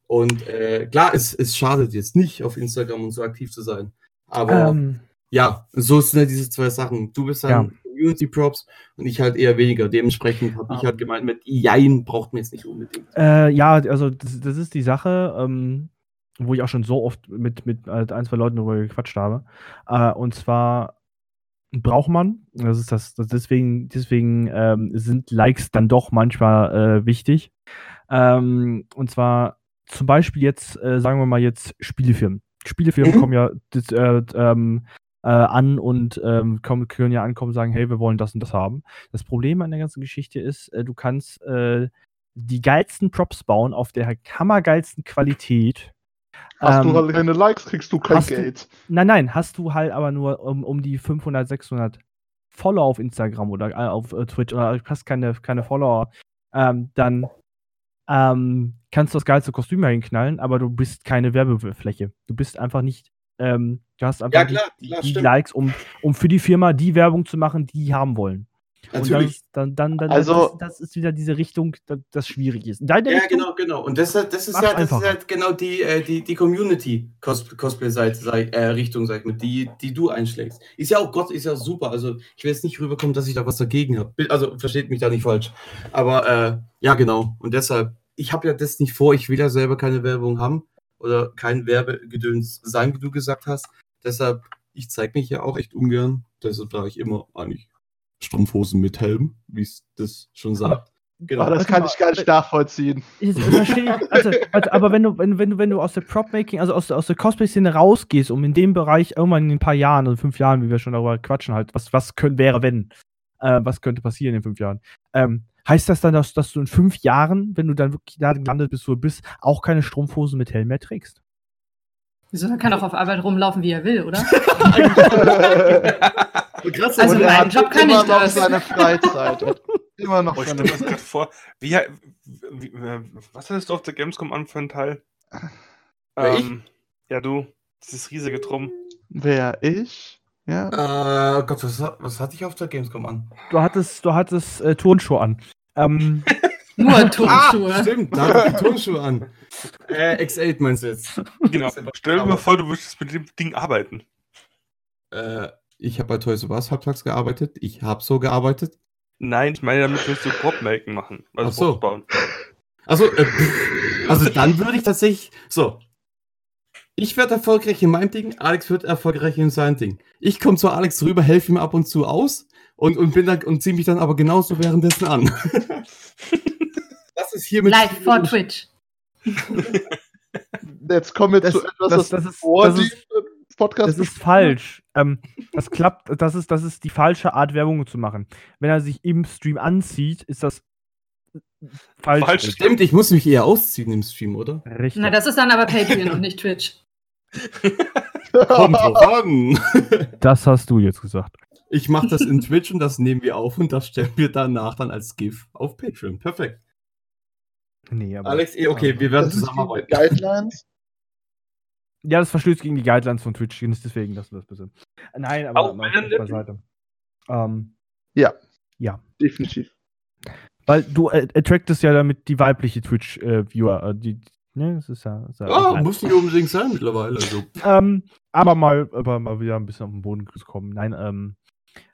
Und äh, klar, es, es schadet jetzt nicht, auf Instagram und so aktiv zu sein. Aber ähm, ja, so sind halt diese zwei Sachen. Du bist dann ja. Community Props und ich halt eher weniger. Dementsprechend habe ich halt gemeint, mit Jein braucht man jetzt nicht unbedingt. Äh, ja, also das, das, ist die Sache, ähm, wo ich auch schon so oft mit, mit halt ein, zwei Leuten darüber gequatscht habe. Äh, und zwar braucht man, das ist das, das deswegen, deswegen ähm, sind Likes dann doch manchmal äh, wichtig. Ähm, und zwar zum Beispiel jetzt, äh, sagen wir mal jetzt Spielefirmen. Spielefirmen mhm. kommen ja das, äh, ähm, äh, an und ähm, kommen, können ja ankommen und sagen, hey, wir wollen das und das haben. Das Problem an der ganzen Geschichte ist, äh, du kannst äh, die geilsten Props bauen auf der hammergeilsten Qualität. Hast ähm, du halt keine Likes, kriegst du kein Geld. Du, nein, nein, hast du halt aber nur um, um die 500, 600 Follower auf Instagram oder äh, auf äh, Twitch oder hast keine, keine Follower, ähm, dann ähm, kannst du das geilste Kostüm hinknallen, aber du bist keine Werbefläche. Du bist einfach nicht ähm, du hast einfach ja, klar, die, klar, die Likes, um, um für die Firma die Werbung zu machen, die die haben wollen. Und Natürlich. dann, dann, dann, dann Also- das, das ist wieder diese Richtung, das, das schwierig ist. Ja, Richtung, genau, genau. Und das, das ist ja, das ist halt genau die, äh, die, die Community-Cosplay-Seite, sag- äh, Richtung, sag ich mal, die, die du einschlägst. Ist ja auch Gott, ist ja super. Also ich will jetzt nicht rüberkommen, dass ich da was dagegen habe. Also versteht mich da nicht falsch. Aber äh, ja, genau. Und deshalb, ich habe ja das nicht vor, ich will ja selber keine Werbung haben oder kein Werbegedöns sein, wie du gesagt hast. Deshalb, ich zeige mich ja auch echt ungern. Deshalb trage ich immer eigentlich Strumpfhosen mit Helm, wie es das schon sagt. Genau. Ah, das kann ich gar nicht nachvollziehen. Ich, ich verstehe, also, also, aber wenn du, wenn, wenn du, wenn du aus der Prop-Making, also aus, der- aus der Cosplay-Szene rausgehst, um in dem Bereich irgendwann in ein paar Jahren, also fünf Jahren, wie wir schon darüber quatschen, halt, was, was könnte, wäre, wenn, äh, was könnte passieren in fünf Jahren, ähm, heißt das dann, dass, dass du in fünf Jahren, wenn du dann wirklich da gelandet bist, wo du bist, auch keine Strumpfhosen mit Helm mehr trägst? Wieso, er kann auch auf Arbeit rumlaufen, wie er will, oder? [laughs] Krass, Also meinen Job kann immer ich noch das. seine Freizeit. Er immer noch Oh, seine gerade vor. Wie, wie, äh, was hattest du auf der Gamescom an für einen Teil? Ähm, ja, du. Dieses riesige Drum. Wer ich? Ja. Äh, Gott, was, was hatte ich auf der Gamescom an? Du hattest, du hattest äh, Turnschuhe an. Ähm, [laughs] Nur Turnschuhe. Ah, stimmt, da Turnschuhe an. Äh, X8 meinst du jetzt? Genau. Stell dir mal vor, du würdest mit dem Ding arbeiten. Äh, ich habe bei Toys R Us halbtags gearbeitet. Ich habe so gearbeitet. Nein, ich meine, damit willst du Prop-Making machen. Also Ach so. Props bauen. Also, äh, [laughs] also dann würde ich tatsächlich. So. Ich werde erfolgreich in meinem Ding, Alex wird erfolgreich in seinem Ding. Ich komme zu Alex rüber, helfe ihm ab und zu aus und, und bin dann und ziehe mich dann aber genauso währenddessen an. [laughs] das ist hier mit Live vor Twitch. Jetzt kommen wir Das- zu etwas, das- was das ist- vor das ist- Podcast Das ist falsch. Ähm, das klappt, das ist, das ist die falsche Art, Werbung zu machen. Wenn er sich im Stream anzieht, ist das falsch. Falsch. Stimmt, ich muss mich eher ausziehen im Stream, oder? Richtig. Na, das ist dann aber Patreon und nicht Twitch. [laughs] Kommt drauf an. [laughs] das hast du jetzt gesagt. Ich mache das in Twitch und das nehmen wir auf und das stellen wir danach dann als GIF auf Patreon. Perfekt. Nee, aber, Alex, eh, okay, wir werden zusammenarbeiten. Guidelines. Ja, das verstößt gegen die Guidelines von Twitch, deswegen lassen wir das bitte. Nein, aber Auch mal beiseite. Ähm, Definitiv. weil du äh, attractest ja damit die weibliche Twitch-Viewer. Äh, die, ne, das ist ja. Ist ja Ah, muss nicht unbedingt sein mittlerweile. Also. [laughs] Ähm, aber mal, aber mal wieder ein bisschen auf den Boden kommen. Nein, ähm,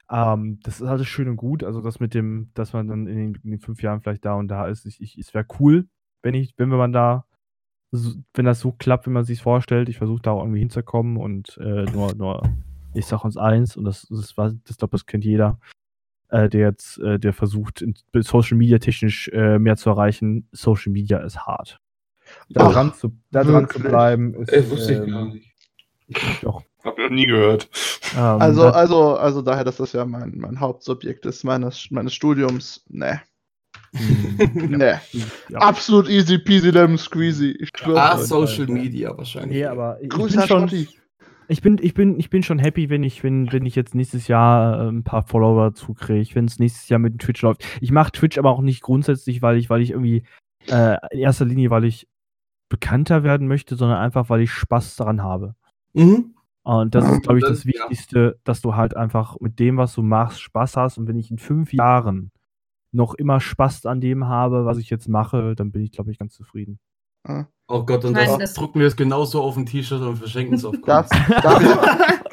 ähm, das ist alles schön und gut. Also das mit dem, dass man dann in den, in den fünf Jahren vielleicht da und da ist, ich, ich, es wäre cool, wenn ich, wenn man da, wenn das so klappt, wie man sich vorstellt. Ich versuche da auch irgendwie hinzukommen und äh, nur, nur, ich sag uns eins und das, das war, das glaube, das kennt jeder, äh, der jetzt, äh, der versucht, Social Media technisch äh, mehr zu erreichen. Social Media ist hart. Da Ach, dran zu, da dran zu bleiben ist. Äh, wusste ich ähm, gar nicht. Doch. Hab ich noch nie gehört. Ähm, Also, also, also daher, dass das ja mein, mein Hauptsubjekt ist meines, meines Studiums. Ne, [laughs] ne. ja. Absolut easy peasy lemon squeezy. Ich schwöre. Ah. Social Media wahrscheinlich. Nee, aber ich Grüße bin, an schon, ich, bin, ich, bin, ich bin schon happy, wenn ich, wenn, wenn ich jetzt nächstes Jahr äh, ein paar Follower zukriege, wenn es nächstes Jahr mit dem Twitch läuft. Ich mache Twitch aber auch nicht grundsätzlich, weil ich, weil ich irgendwie äh, in erster Linie, weil ich bekannter werden möchte, sondern einfach, weil ich Spaß daran habe. Mhm. Und das ist, glaube ich, Das- das ja. Wichtigste, dass du halt einfach mit dem, was du machst, Spaß hast. Und wenn ich in fünf Jahren noch immer Spaß an dem habe, was ich jetzt mache, dann bin ich, glaube ich, ganz zufrieden. Ah. Oh Gott, und das, das- drucken wir es genauso auf ein T-Shirt und verschenken es auf Darf, Kunst. [laughs]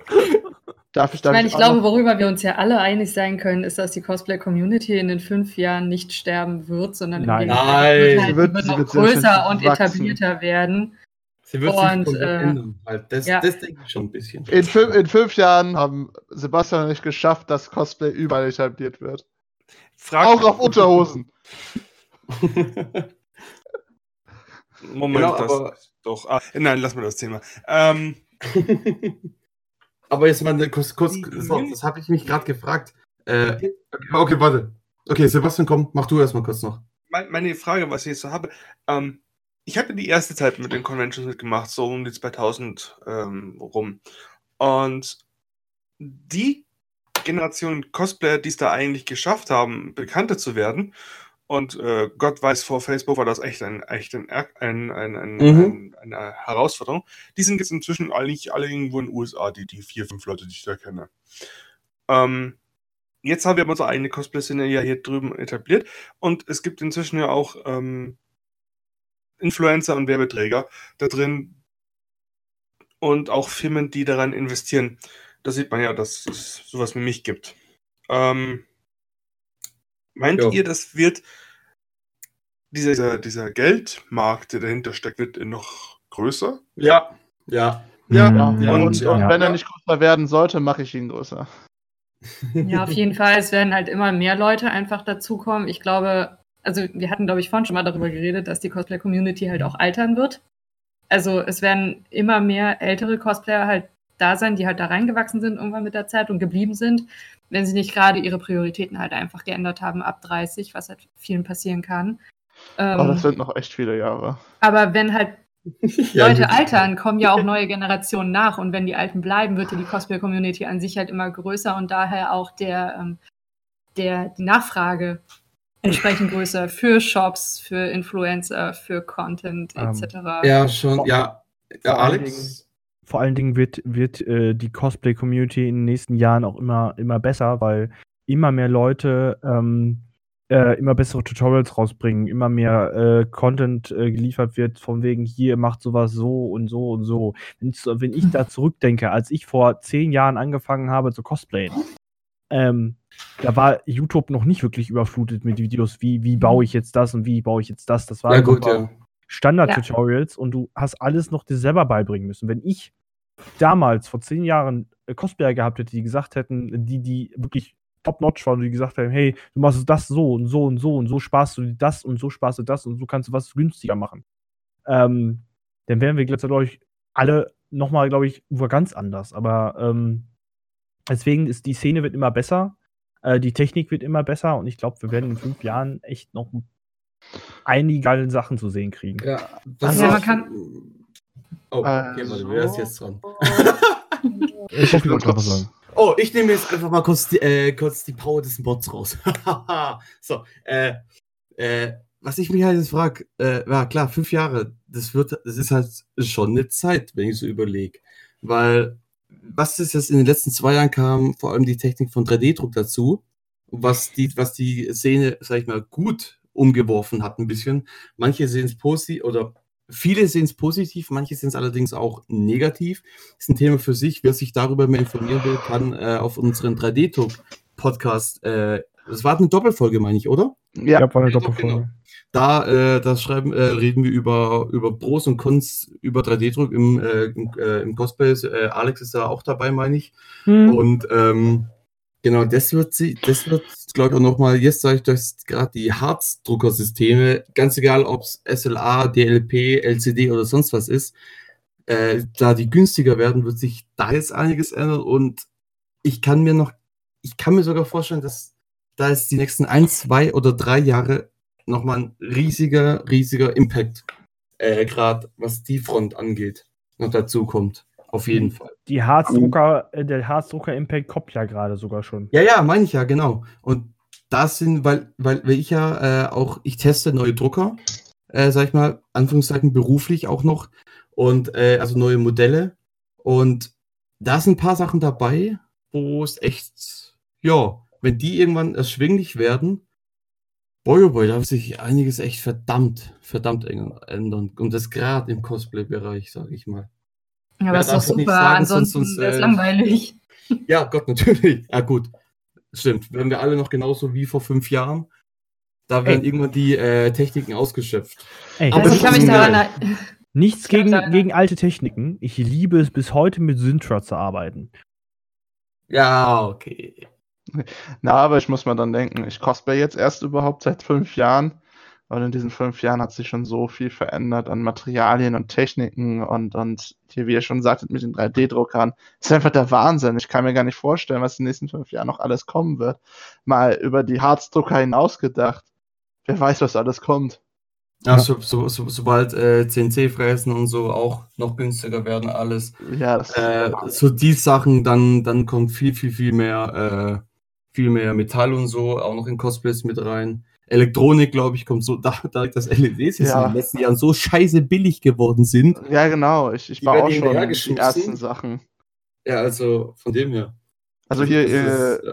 darf ich, darf ich, meine, ich glaube, worüber wir uns ja alle einig sein können, ist, dass die Cosplay-Community in den fünf Jahren nicht sterben wird, sondern Nein. Nein. wird, Sie halt, wird- wird sie noch wird größer und wachsen. etablierter werden. Sie wird Und, sich äh, ändern. Halt. Das, ja. das denke ich schon ein bisschen. in, fünf, in fünf Jahren haben Sebastian und ich geschafft, dass Cosplay überall etabliert wird. Frag Auch auf Unterhosen. [laughs] Moment, Genau, das aber- doch. Ah, nein, lass mal das Thema. Ähm, [laughs] Aber jetzt mal kurz, kurz so, das habe ich mich gerade gefragt. Äh, okay, okay, warte. Okay, Sebastian, komm, mach du erstmal kurz noch. mein- meine Frage, was ich jetzt so habe, ähm, ich habe die erste Zeit mit den Conventions mitgemacht, so um die 2000 ähm, rum. Und die Generation Cosplayer, die es da eigentlich geschafft haben, bekannter zu werden, und äh, Gott weiß, vor Facebook war das echt, ein, echt ein, ein, ein, Mhm. ein, eine Herausforderung. Die sind jetzt inzwischen eigentlich alle irgendwo in den USA, die, die vier, fünf Leute, die ich da kenne. Ähm, jetzt haben wir unsere eigene Cosplay-Szene ja hier drüben etabliert und es gibt inzwischen ja auch ähm, Influencer und Werbeträger da drin und auch Firmen, die daran investieren. Da sieht man ja, dass es sowas wie mich gibt. Ähm, meint Ja. ihr, das wird dieser, dieser Geldmarkt, der dahinter steckt, wird noch größer? Ja, ja. Ja, Mhm. ja, und, ja. und Ja. wenn er nicht größer werden sollte, mache ich ihn größer. Ja, auf jeden Fall. Es werden halt immer mehr Leute einfach dazukommen. Ich glaube, also wir hatten, glaube ich, vorhin schon mal darüber geredet, dass die Cosplay-Community halt auch altern wird. Also es werden immer mehr ältere Cosplayer halt da sein, die halt da reingewachsen sind irgendwann mit der Zeit und geblieben sind, wenn sie nicht gerade ihre Prioritäten halt einfach geändert haben ab 30, was halt vielen passieren kann. Ähm, Aber das sind noch echt viele Jahre. aber wenn halt [laughs] Ja, Leute altern, kommen ja auch neue Generationen nach. Und wenn die Alten bleiben, wird ja die Cosplay-Community an sich halt immer größer und daher auch der, ähm, der, die Nachfrage entsprechend größer für Shops, für Influencer, für Content Ähm, etc. Ja, schon, ja. ja Vor allen Alex? Vor allen Dingen wird, wird äh, die Cosplay-Community in den nächsten Jahren auch immer, immer besser, weil immer mehr Leute ähm, äh, immer bessere Tutorials rausbringen, immer mehr äh, Content äh, geliefert wird, von wegen hier macht sowas so und so und so. Wenn ich, so- wenn ich da [laughs] zurückdenke, als ich vor zehn Jahren angefangen habe zu cosplayen, ähm, da war YouTube noch nicht wirklich überflutet mit Videos, wie, wie baue ich jetzt das und wie baue ich jetzt das. Das war Ja, gut, ja. Standard-Tutorials und du hast alles noch dir selber beibringen müssen. Wenn ich damals vor zehn Jahren äh, Cosplayer gehabt hätte, die gesagt hätten, die, die wirklich top-notch waren, die gesagt haben, hey, du machst das so und so und so und so sparst du das und so sparst du das und so kannst du was günstiger machen. Ähm, dann wären wir, glaube ich, alle nochmal, glaube ich, wohl ganz anders. Aber ähm, deswegen ist die Szene wird immer besser, äh, die Technik wird immer besser und ich glaube, wir werden in fünf Jahren echt noch einige geile Sachen zu sehen kriegen. Ja, Also, ist- man kann- Oh, okay, warte, wer ist Also- jetzt dran? [laughs] Ich hoffe, ich wollte noch was sagen. Oh, ich nehme jetzt einfach mal kurz die, äh, kurz die Power des Mods raus. [laughs] so, äh, äh, was ich mich halt jetzt frage, äh, ja klar, fünf Jahre, das wird, das ist halt schon eine Zeit, wenn ich so überlege. Weil, was ist jetzt in den letzten zwei Jahren kam, vor allem die Technik von 3D-Druck dazu, was die, was die Szene, sag ich mal, gut umgeworfen hat ein bisschen. Manche sehen es positiv oder viele sehen es positiv, manche sehen es allerdings auch negativ. ist ein Thema für sich. Wer sich darüber mehr informieren will, kann äh, auf unseren 3D-Talk-Podcast, äh, das war eine Doppelfolge, meine ich, oder? Ja, glaube, war eine Ja, doch, Doppelfolge. genau. Da, äh, da schreiben, äh, reden wir über, über Pros und Cons über 3D-Druck im, äh, im, äh, im Cosplay. Äh, Alex ist da auch dabei, meine ich. Hm. Und ähm, genau, das wird sie, das wird, glaube ich, auch nochmal, jetzt sage ich, dass gerade die Harzdruckersysteme, ganz egal, ob es SLA, DLP, LCD oder sonst was ist, äh, da die günstiger werden, wird sich da jetzt einiges ändern. Und ich kann mir noch, ich kann mir sogar vorstellen, dass da jetzt die nächsten ein, zwei oder drei Jahre nochmal ein riesiger, riesiger Impact, äh, gerade was die Front angeht, noch dazu kommt. Auf jeden Fall. Die Harzdrucker, äh, der Harzdrucker-Impact kommt ja gerade sogar schon. Ja, ja, meine ich ja, genau. Und das sind, weil, weil, weil ich ja äh, auch, ich teste neue Drucker, äh, sag ich mal, Anführungszeichen beruflich auch noch. Und äh, also neue Modelle. Und da sind ein paar Sachen dabei, wo es echt, ja, wenn die irgendwann erschwinglich werden, boy, oh boy, da wird sich einiges echt verdammt, verdammt ändern. Und das gerade im Cosplay-Bereich, sage ich mal. Ja, aber Ja, ist doch super, sagen, ansonsten sonst- äh, langweilig. [laughs] Ja, Gott, natürlich. Ja, gut. Stimmt. Werden wir alle noch genauso wie vor fünf Jahren. Da werden Ey. irgendwann die äh, Techniken ausgeschöpft. Ey, Aber Also das ich kann ist mich daran nichts gegen, gegen alte Techniken. Ich liebe es bis heute mit Syntra zu arbeiten. Ja, okay. Na, aber ich muss mal dann denken, ich cosplay jetzt erst überhaupt seit fünf Jahren. Und in diesen fünf Jahren hat sich schon so viel verändert an Materialien und Techniken und, und hier, wie ihr schon sagtet, mit den 3D-Druckern. Das ist einfach der Wahnsinn. Ich kann mir gar nicht vorstellen, was in den nächsten fünf Jahren noch alles kommen wird. Mal über die Harzdrucker hinausgedacht. Wer weiß, was alles kommt. Ja, so, so, so, sobald äh, CNC-Fräsen und so auch noch günstiger werden, alles. Ja, das Äh, so die Sachen, dann, dann kommt viel, viel, viel mehr, äh, viel mehr Metall und so, auch noch in Cosplays mit rein. Elektronik, glaube ich, kommt so, [laughs] da, da das LEDs jetzt Ja. in den letzten Jahren so scheiße billig geworden sind. ja, genau. Ich, ich werden auch schon die ersten Sachen. Ja, also von dem her. Also hier, Das äh,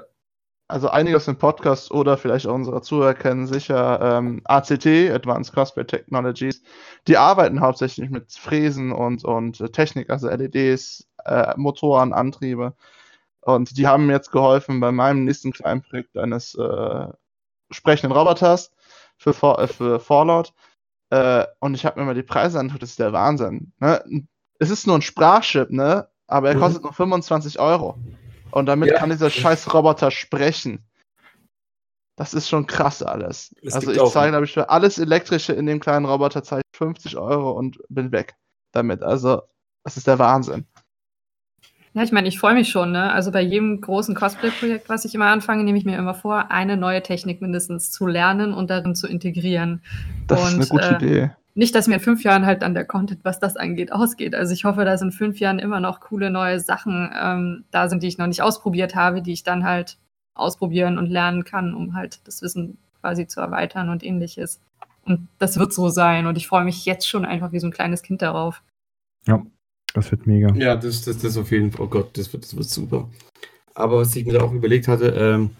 also einige aus dem Podcast oder vielleicht auch unsere Zuhörer kennen sicher ähm, ACT, Advanced Cosplay Technologies. Die arbeiten hauptsächlich mit Fräsen und, und Technik, also LEDs, äh, Motoren, Antriebe. Und die haben mir jetzt geholfen bei meinem nächsten kleinen Projekt eines äh, sprechenden Roboters für, äh, für Fallout. Äh, und ich habe mir mal die Preise angeguckt, das ist der Wahnsinn. Ne? Es ist nur ein Sprachchip, ne? aber er Mhm. kostet nur 25 Euro. Und damit Ja. kann dieser scheiß Roboter sprechen. Das ist schon krass alles. Es also ich zahle, glaube ich, für alles Elektrische in dem kleinen Roboter zahle ich 50 Euro und bin weg damit. Also, das ist der Wahnsinn. Ja, ich meine, ich freue mich schon, ne? Also bei jedem großen Cosplay-Projekt, was ich immer anfange, nehme ich mir immer vor, eine neue Technik mindestens zu lernen und darin zu integrieren. Das ist Und, eine gute äh, Idee. Nicht, dass mir in fünf Jahren halt dann der Content, was das angeht, ausgeht. Also ich hoffe, dass in fünf Jahren immer noch coole neue Sachen ähm, da sind, die ich noch nicht ausprobiert habe, die ich dann halt ausprobieren und lernen kann, um halt das Wissen quasi zu erweitern und ähnliches. Und das wird so sein. Und ich freue mich jetzt schon einfach wie so ein kleines Kind darauf. Das wird mega. Ja, das, das, das auf jeden Fall. Oh Gott, das wird, das wird super. Aber was ich mir da auch überlegt hatte, ähm,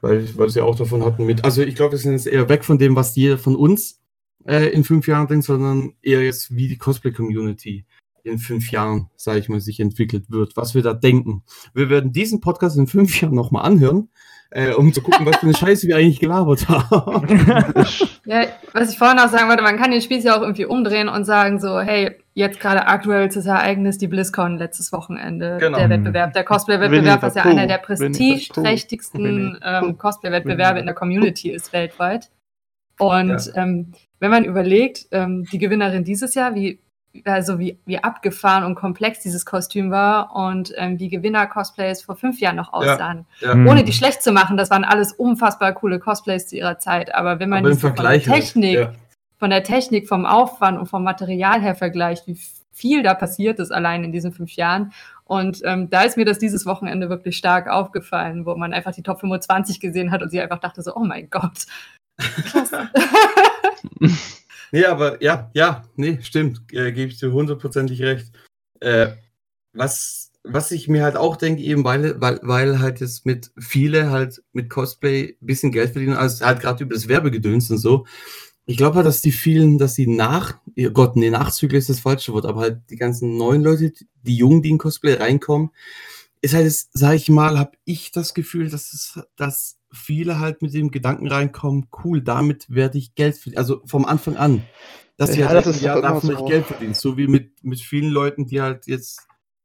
weil, weil sie auch davon hatten mit, also ich glaube, wir sind jetzt eher weg von dem, was jeder von uns äh, in fünf Jahren denkt, sondern eher jetzt, wie die Cosplay-Community in fünf Jahren, sage ich mal, sich entwickelt wird, was wir da denken. Wir werden diesen Podcast in fünf Jahren nochmal anhören, äh, um zu gucken, was für eine Scheiße wir eigentlich gelabert haben. [laughs] Ja, was ich vorhin auch sagen wollte, man kann den Spieß ja auch irgendwie umdrehen und sagen so, hey, jetzt gerade aktuelles Ereignis, die BlizzCon letztes Wochenende, Genau. der Wettbewerb, der Cosplay-Wettbewerb, the was ja Pooh. einer der prestigeträchtigsten ähm, Cosplay-Wettbewerbe in der Community ist weltweit. Und ähm, wenn man überlegt, ähm, die Gewinnerin dieses Jahr, wie also wie, wie abgefahren und komplex dieses Kostüm war und ähm, wie Gewinner-Cosplays vor fünf Jahren noch aussahen. Ja. Mhm. Ohne die schlecht zu machen, das waren alles unfassbar coole Cosplays zu ihrer Zeit. Aber wenn man Aber im die Vergleich halt, Technik, ja. Von der Technik, vom Aufwand und vom Material her vergleicht, wie viel da passiert ist allein in diesen fünf Jahren. Und ähm, da ist mir das dieses Wochenende wirklich stark aufgefallen, wo man einfach die Top 25 gesehen hat und sie einfach dachte so, oh mein Gott. [laughs] Nee, aber ja, ja, nee, stimmt, äh, gebe ich dir hundertprozentig recht. Äh, was, was ich mir halt auch denke, eben weil, weil, weil halt jetzt mit viele halt mit Cosplay bisschen Geld verdienen, also halt gerade über das Werbegedöns und so. Ich glaube halt, dass die vielen, dass die nach, oh Gott, nee, Nachzügler ist das falsche Wort, aber halt die ganzen neuen Leute, die Jungen, die in Cosplay reinkommen, ist halt, jetzt, sag ich mal, habe ich das Gefühl, dass es, dass viele halt mit dem Gedanken reinkommen, cool, damit werde ich Geld verdienen. Also vom Anfang an. Dass sie Ja, halt das ist ja, davon ich so. Geld verdienen. So wie mit, mit vielen Leuten, die halt jetzt,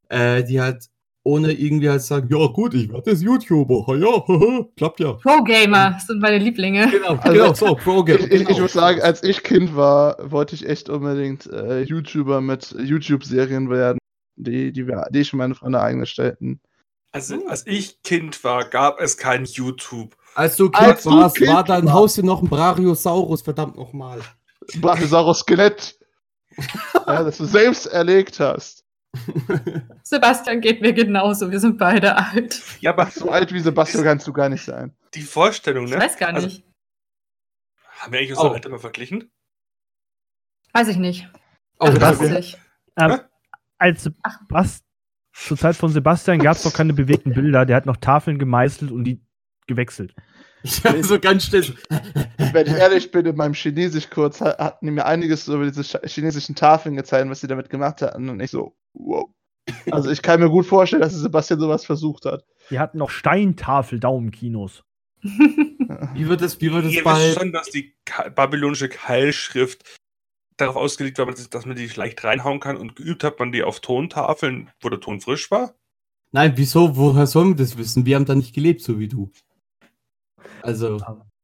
äh, die halt ohne irgendwie halt sagen, ja gut, ich werde jetzt YouTuber. Ja, klappt ja. Pro-Gamer sind meine Lieblinge. Genau, Also, genau, so, Pro Ich, ich, ich genau. muss sagen, als ich Kind war, wollte ich echt unbedingt äh, YouTuber mit YouTube-Serien werden, die, die, wir, die ich und meine Freunde eingestellten. Also, als ich Kind war, gab es kein YouTube. Als du Kind Als du warst, Kind war dein. Haus hier noch ein Brachiosaurus, verdammt nochmal. Brachiosaurus Skelett. [laughs] ja, das du selbst erlegt hast. [laughs] Sebastian geht mir genauso, wir sind beide alt. Ja, aber So alt wie Sebastian kannst du gar nicht sein. die Vorstellung, Ich ne? weiß gar Also, nicht. haben wir eigentlich unser Oh. Alter mal verglichen? Weiß ich nicht. Oh, Also, das, 88. Ähm, als Sebast zur Zeit von Sebastian gab es doch keine bewegten Bilder. Der hat noch Tafeln gemeißelt und die gewechselt. ja, so ganz still. Wenn ich ehrlich bin, in meinem Chinesischkurs ha- hatten die mir einiges über diese ch- chinesischen Tafeln gezeigt, was sie damit gemacht hatten. Und ich so, wow. [laughs] Also ich kann mir gut vorstellen, dass Sebastian sowas versucht hat. Die hatten noch Steintafel-Daumenkinos. [laughs] Wie wird es, wie wird es Ihr bei, wisst schon, dass die babylonische Keilschrift darauf ausgelegt war, dass man die leicht reinhauen kann und geübt hat man die auf Tontafeln, wo der Ton frisch war. Nein, wieso? Woher sollen wir das wissen? Wir haben da nicht gelebt, so wie du. Also.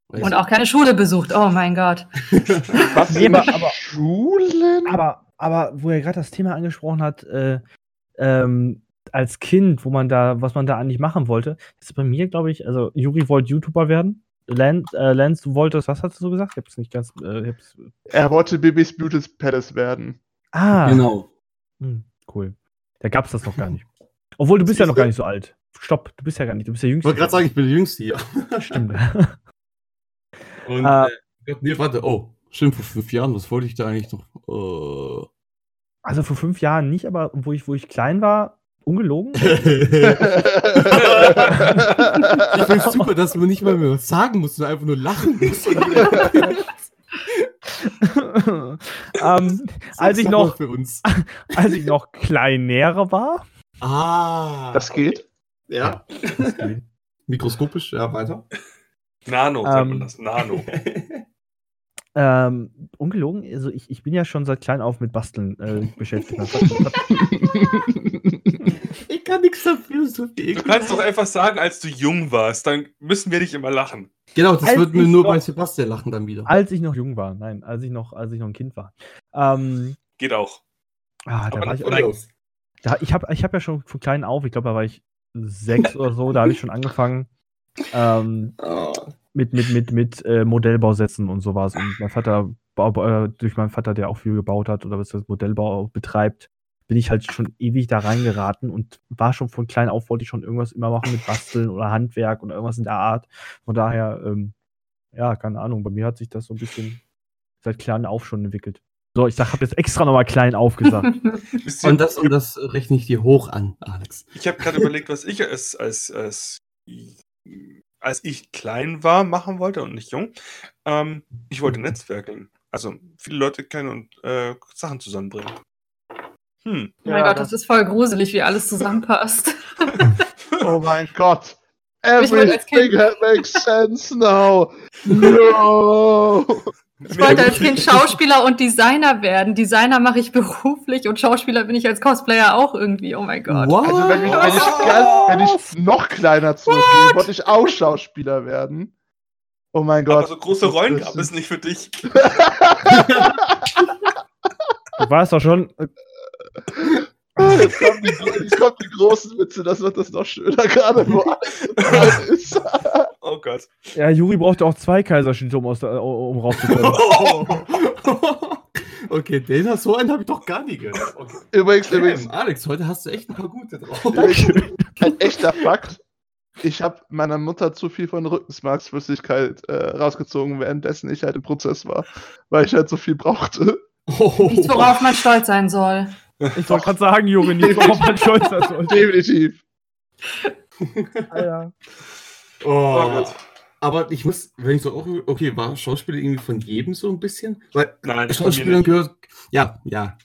Und auch keine Schule besucht. Oh mein Gott. [laughs] Was aber- aber- Schulen? Aber, aber wo er gerade das Thema angesprochen hat, äh, ähm, als Kind, wo man da, was man da eigentlich machen wollte, ist bei mir, glaube ich, also Juri wollte YouTuber werden. Lance, äh, Lance, du wolltest, was hast du so gesagt? Ich hab's nicht ganz. Äh, ich hab's, Er wollte Bibis Beauty Palace werden. ah, Genau. Hm, cool. Da gab's das noch gar nicht. Obwohl, du bist ja noch gar nicht so alt. Stopp, du bist ja gar nicht, du bist ja Ich jüngster. wollte gerade sagen, ich bin der Jüngste hier. Stimmt. [laughs] Und, Ah. äh, Gott, nee, warte, oh, stimmt, vor fünf Jahren, was wollte ich da eigentlich noch? Äh, Also vor fünf Jahren nicht, aber wo ich, wo ich klein war, ungelogen? [laughs] ich finde es super, dass man nicht mal mehr was sagen muss, sondern einfach nur lachen muss. [laughs] ähm, als, ich noch, mal für uns. [laughs] als ich noch kleiner war, Ah. Das geht. Ja. Mikroskopisch, ja, weiter. Nano, sagt Ähm. man das. Nano. Ähm, ungelogen, also ich, ich bin ja schon seit klein auf mit Basteln äh, beschäftigt. Ich kann nichts dafür, so viel. Du kannst doch einfach sagen, als du jung warst, dann müssen wir dich immer lachen. Genau, das Als wird mir ich nur noch- bei Sebastian lachen dann wieder. als ich noch jung war, nein, als ich noch, als ich noch ein Kind war. Ähm, Geht auch. ah, da Aber war ich, los. da, ich habe ich hab ja schon von klein auf, ich glaube, da war ich sechs [laughs] oder so, da habe ich schon angefangen ähm, Ah. Mit, mit, mit, mit äh, Modellbausätzen und sowas. Und mein Vater, äh, durch meinen Vater, der auch viel gebaut hat oder was das Modellbau betreibt, bin ich halt schon ewig da reingeraten und war schon von klein auf, wollte ich schon irgendwas immer machen mit Basteln oder Handwerk oder irgendwas in der Art. Von daher, ähm, ja, keine Ahnung, bei mir hat sich das so ein bisschen seit klein auf schon entwickelt. So, ich sag, habe jetzt extra nochmal klein auf gesagt. [laughs] Wisst ihr, Und das, und das rechne ich dir hoch an, Alex. Ich habe gerade überlegt, was ich als, als, als, als ich klein war, machen wollte und nicht jung. Ähm, ich wollte Netzwerken. Also viele Leute kennen und äh, Sachen zusammenbringen. Hm. Oh mein Ja, Gott, das ist voll gruselig, wie alles zusammenpasst. [laughs] Oh mein Gott. Everything makes sense now. No. Ich wollte als Kind [laughs] Schauspieler und Designer werden. Designer mache ich [laughs] beruflich und Schauspieler bin ich als Cosplayer auch irgendwie. Oh mein Gott. What? Also wenn ich, wenn ich, wenn ich noch kleiner zurückgehe, wollte ich auch Schauspieler werden. Oh mein Gott. Aber so große Rollen gab es nicht für dich. [laughs] Du warst doch schon, Jetzt kommen, die, jetzt kommen die großen Witze, das wird das noch schöner, gerade wo alles [laughs] ist. Oh Gott. ja, Juri brauchte auch zwei Kaiserschnitte, um, aus der, um rauszukommen. [laughs] okay, den hast so einen habe ich doch gar nie gehört. Okay. Übrigens, übrigens, Damn, Alex, heute hast du echt ein paar gute drauf. ein echter Fakt. Ich habe meiner Mutter zu viel von Rückensmarksflüssigkeit äh, rausgezogen, währenddessen ich halt im Prozess war, weil ich halt so viel brauchte. Nichts, worauf man stolz sein soll. Ich wollte gerade sagen, Juri, nicht worauf man [laughs] stolz sein soll. Definitiv. Alter. Oh, Oh Gott. Aber ich muss, wenn ich so auch, okay, war Schauspieler irgendwie von jedem so ein bisschen? Weil Nein, Schauspieler gehört, ja, ja,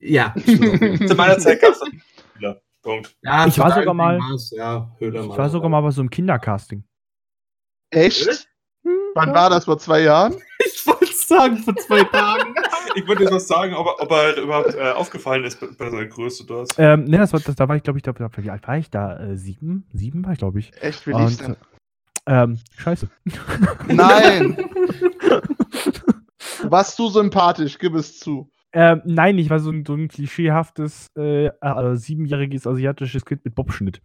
ja. [laughs] Zu meiner Zeit gab es. Punkt. ja Ich war sogar mal- war's, ja, Ich war sogar mal bei so einem Kindercasting. Echt? Wann war das? Vor zwei Jahren? [laughs] Ich wollte es sagen, vor zwei Tagen. Ich wollte jetzt was sagen, ob er, ob er überhaupt äh, aufgefallen ist bei, bei seiner Größe dort. Ähm, ne, das war, das, da war ich, glaube ich, da, da, wie alt war ich da? Äh, sieben? Sieben war ich, glaube ich. Echt, wie lief's Und, denn? ähm, scheiße. [laughs] [laughs] Nein! Warst du sympathisch? Gib es zu. Ähm, nein, ich war so ein, so ein klischeehaftes äh, äh, siebenjähriges asiatisches Kind mit Bobschnitt.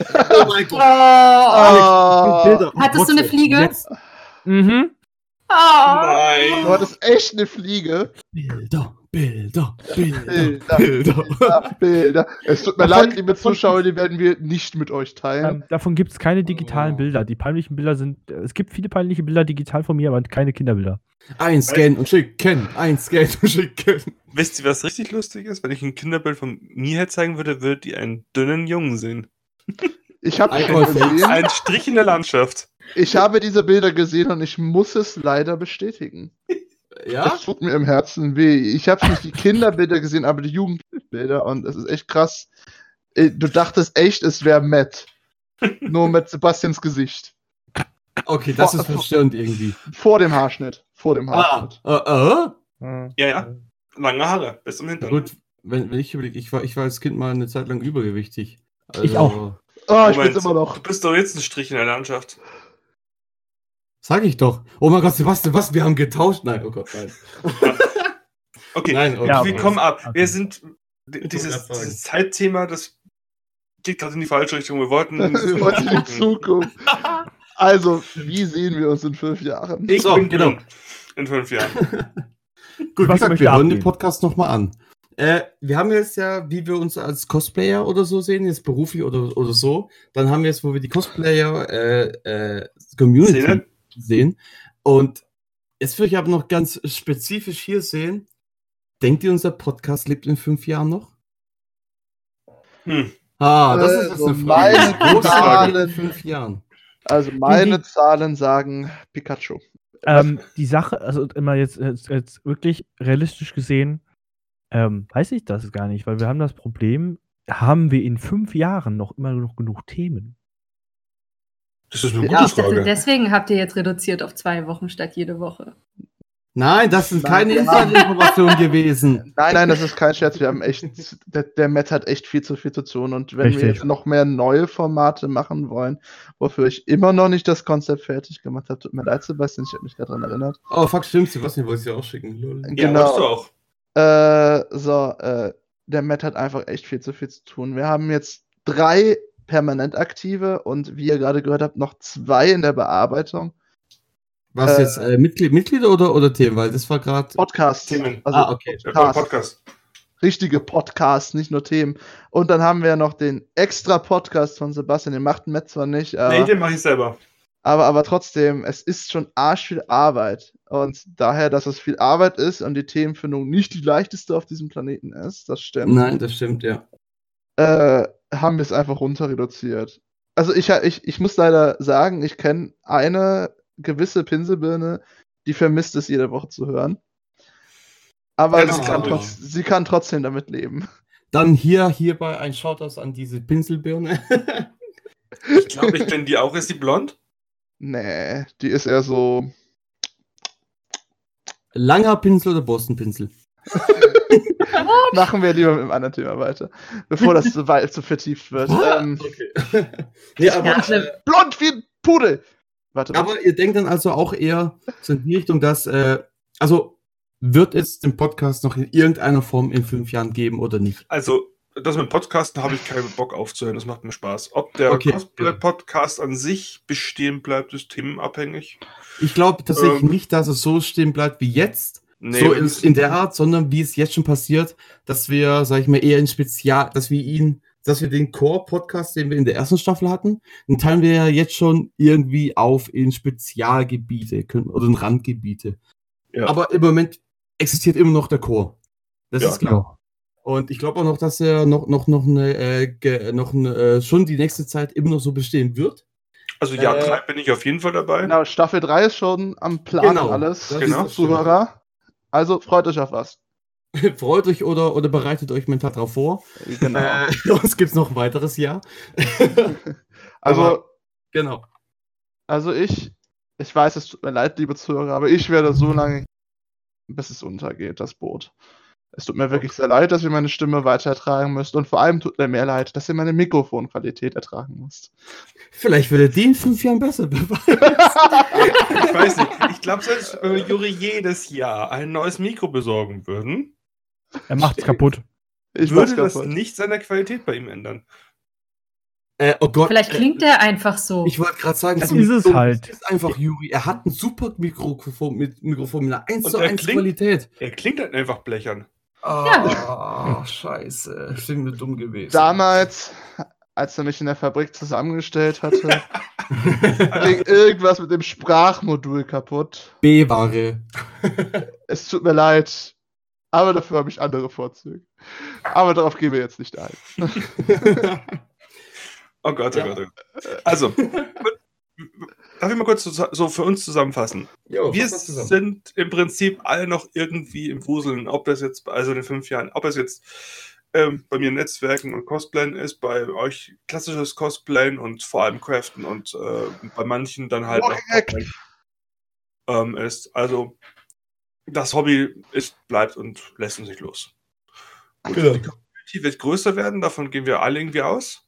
Oh mein Oh, Gott. Oh, Bilder. Hattest du eine Fliege? Jetzt Mhm. Nein. du hattest echt eine Fliege. Bilder, Bilder, Bilder, Bilder. Bilder. Bilder. Es tut mir Davon- leid, liebe Zuschauer, die werden wir nicht mit euch teilen. Ähm, davon gibt es keine digitalen Oh. Bilder. Die peinlichen Bilder sind. Es gibt viele peinliche Bilder digital von mir, aber keine Kinderbilder. Ein Scan und schicken, ein Scan und schicken. Wisst ihr, was richtig lustig ist? Wenn ich ein Kinderbild von mir her zeigen würde, würdet ihr einen dünnen Jungen sehen. Ich habe. Ein Strich in der Landschaft. Ich habe diese Bilder gesehen und ich muss es leider bestätigen. Ja? Das tut mir im Herzen weh. Ich habe nicht die Kinderbilder gesehen, aber die Jugendbilder und es ist echt krass. Äh, Du dachtest echt, es wäre Matt. Nur mit Sebastians Gesicht. Okay, das ist verstörend irgendwie. Vor dem Haarschnitt. Vor dem Ah, Haarschnitt. äh, äh? Ja, ja. Lange Haare, bis zum Hintern. Gut, wenn, wenn ich überlege, ich war, ich war als Kind mal eine Zeit lang übergewichtig. Also, Ich auch. Oh, ich Moment. bin's immer noch. Du bist doch jetzt ein Strich in der Landschaft. Sag ich doch. Oh mein Gott, Sebastian, was? Wir haben getauscht. Nein, oh Gott, nein. [laughs] Okay, Nein, okay. Ja, wir kommen ab. Okay. Wir sind. Dieses, dieses Zeitthema, das geht gerade in die falsche Richtung. Wir wollten. [laughs] Wir wollten in die Zukunft. [laughs] Also, wie sehen wir uns in fünf Jahren? Ich So, bin genau. genau. In fünf Jahren. Gut, wie Was gesagt, möchte wir hören den? Podcast nochmal an. Äh, wir haben jetzt ja, wie wir uns als Cosplayer oder so sehen, jetzt beruflich oder, oder so. Dann haben wir jetzt, wo wir die Cosplayer äh, äh, Community? Sehen. Und jetzt würde ich aber noch ganz spezifisch hier sehen. Denkt ihr, unser Podcast lebt in fünf Jahren noch? Hm. Ah, das ist Also eine Frage. meine Zahlen- in fünf Jahren. Also meine Zahlen sagen Pikachu. Ähm, die Sache, also immer jetzt, jetzt, jetzt wirklich realistisch gesehen, ähm, weiß ich das gar nicht, weil wir haben das Problem, haben wir in fünf Jahren noch immer noch genug Themen? Das ist eine Ja, gute Ich dachte, Frage. deswegen habt ihr jetzt reduziert auf zwei Wochen statt jede Woche. Nein, das sind keine wir Insider-Informationen [laughs] gewesen. Nein, nein, das ist kein Scherz. Wir haben echt, der, der Matt hat echt viel zu viel zu tun. Und wenn wir Richtig. jetzt noch mehr neue Formate machen wollen, wofür ich immer noch nicht das Konzept fertig gemacht habe, tut mir leid, Sebastian, ich habe mich daran erinnert. Oh, fuck, stimmt, Sebastian wollte es ja auch schicken. Lol. Ja, wolltest du auch. Äh, so, äh, der Matt hat einfach echt viel zu viel zu tun. Wir haben jetzt drei permanent aktive und wie ihr gerade gehört habt, noch zwei in der Bearbeitung. Was Äh, jetzt, äh, Mitglied, Mitglieder oder, oder Themen? Weil das war gerade. Podcasts. Themen. Also Ah, okay. Ja, Podcast. Podcast. richtige Podcasts, nicht nur Themen. Und dann haben wir noch den extra Podcast von Sebastian. Den macht Matt zwar nicht, aber, Nee, den mache ich selber. aber, aber trotzdem, es ist schon arsch viel Arbeit. Und daher, dass es viel Arbeit ist und die Themenfindung nicht die leichteste auf diesem Planeten ist, das stimmt. Nein, das stimmt, ja. äh, haben wir es einfach runter reduziert. Also ich, ich, ich muss leider sagen, ich kenne eine gewisse Pinselbirne, die vermisst es jede Woche zu hören. Aber Ja, sie, kann trotz, sie kann trotzdem damit leben. Dann hier, hierbei ein Shoutout an diese Pinselbirne. [laughs] Ich glaube, ich kenne die auch. Ist die blond? Nee, die ist eher so. Langer Pinsel oder [laughs] Machen wir lieber mit einem anderen Thema weiter, bevor das zu weit zu vertieft wird. ähm, Okay. [laughs] nee, aber, äh, blond wie ein Pudel! Warte, aber ihr denkt dann also auch eher so in die Richtung, dass, äh, also wird es den Podcast noch in irgendeiner Form in fünf Jahren geben oder nicht? Also, das mit Podcasten habe ich keinen Bock aufzuhören. Das macht mir Spaß. Ob der Okay. Cosplay-Podcast an sich bestehen bleibt, ist themenabhängig. Ich glaube tatsächlich Ähm. nicht, dass es so stehen bleibt wie jetzt, Nee, so in, in der Art, sondern wie es jetzt schon passiert, dass wir, sag ich mal, eher in Spezial, dass wir ihn, dass wir den Core-Podcast, den wir in der ersten Staffel hatten, den teilen wir ja jetzt schon irgendwie auf in Spezialgebiete können- oder in Randgebiete. Ja. Aber im Moment existiert immer noch der Core. Das Ja. ist klar. Und ich glaube auch noch, dass er noch, noch, noch eine, äh, noch eine, äh, schon die nächste Zeit immer noch so bestehen wird. Also, ja, äh, drei bin ich auf jeden Fall dabei. Genau, Staffel 3 ist schon am Plan Genau, alles. das Genau. Zuhörer. Also freut euch auf was. [laughs] Freut euch oder, oder bereitet euch mental drauf vor. Genau. Äh, [laughs] sonst gibt es noch ein weiteres Jahr. [laughs] also, aber- Genau. Also ich, ich weiß, es tut mir leid, liebe Zuhörer, aber ich werde so lange, bis es untergeht, das Boot. Es tut mir wirklich sehr leid, dass ihr meine Stimme weiter ertragen müsst und vor allem tut mir mehr leid, dass ihr meine Mikrofonqualität ertragen müsst. Vielleicht wird er die in fünf Jahren besser. [laughs] Ich weiß nicht. Ich glaube, selbst wenn wir Juri jedes Jahr ein neues Mikro besorgen würden, Er macht's kaputt. Ich würde das kaputt. nicht seiner Qualität bei ihm ändern. äh, oh Gott. Vielleicht äh, klingt der einfach so. Ich wollte gerade sagen, Das so ist es dumm. halt. Das ist einfach Juri. Er hat ein super Mikrofon mit, Mikrofon mit einer 1 Und zu er 1 klingt- Qualität. Er klingt halt einfach blechern. Ah, scheiße. Ich bin mir dumm gewesen. Damals, als er mich in der Fabrik zusammengestellt hatte, [laughs] ging irgendwas mit dem Sprachmodul kaputt. B-Ware. Es tut mir leid, aber dafür habe ich andere Vorzüge. Aber darauf gehen wir jetzt nicht ein. [laughs] Oh Gott, oh Ja. Gott, oh Gott. Also, darf ich mal kurz so so für uns zusammenfassen? Jo, Wir zusammen. sind im Prinzip alle noch irgendwie im Wuseln, ob das jetzt, also in den fünf Jahren, ob es jetzt ähm, bei mir Netzwerken und Cosplayen ist, bei euch klassisches Cosplayen und vor allem Craften und äh, bei manchen dann halt noch Walking Egg. ähm, ist. Also das Hobby ist, bleibt und lässt uns nicht los. Gut, Genau. Die Community wird größer werden, davon gehen wir alle irgendwie aus.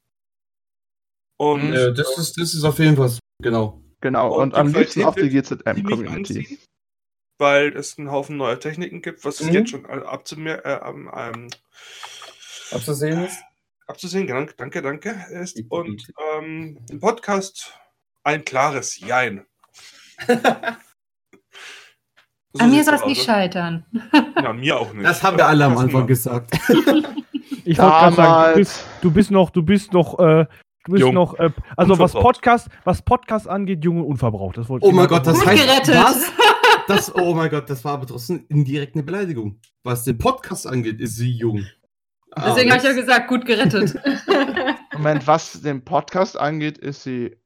Und Äh, das, ist, das ist auf jeden Fall so. Genau. Genau, Und und, am liebsten auf die GZM-Community. weil es einen Haufen neuer Techniken gibt, was es Mhm. jetzt schon abzumer äh, ähm, ähm, Abzusehen ist? abzusehen, danke, danke, danke, ist. Und ähm, im Podcast ein klares Jein. [laughs] So An mir soll es nicht scheitern. Ja, mir auch nicht. Das haben wir alle am Anfang gesagt. [laughs] Ich wollte gerade sagen, du Damals. bist, du bist noch, du bist noch, äh, du bist Jung. noch, äh, also was. Podcast, was Podcast angeht, jung und unverbraucht. Das wollte Oh ich mein Gott, das Gut heißt, gerettet. was? Das, oh mein Gott, das war aber trotzdem indirekt eine Beleidigung. Was den Podcast angeht, ist sie jung. Deswegen habe ich ja gesagt, gut gerettet. [laughs] Moment, was den Podcast angeht, ist sie.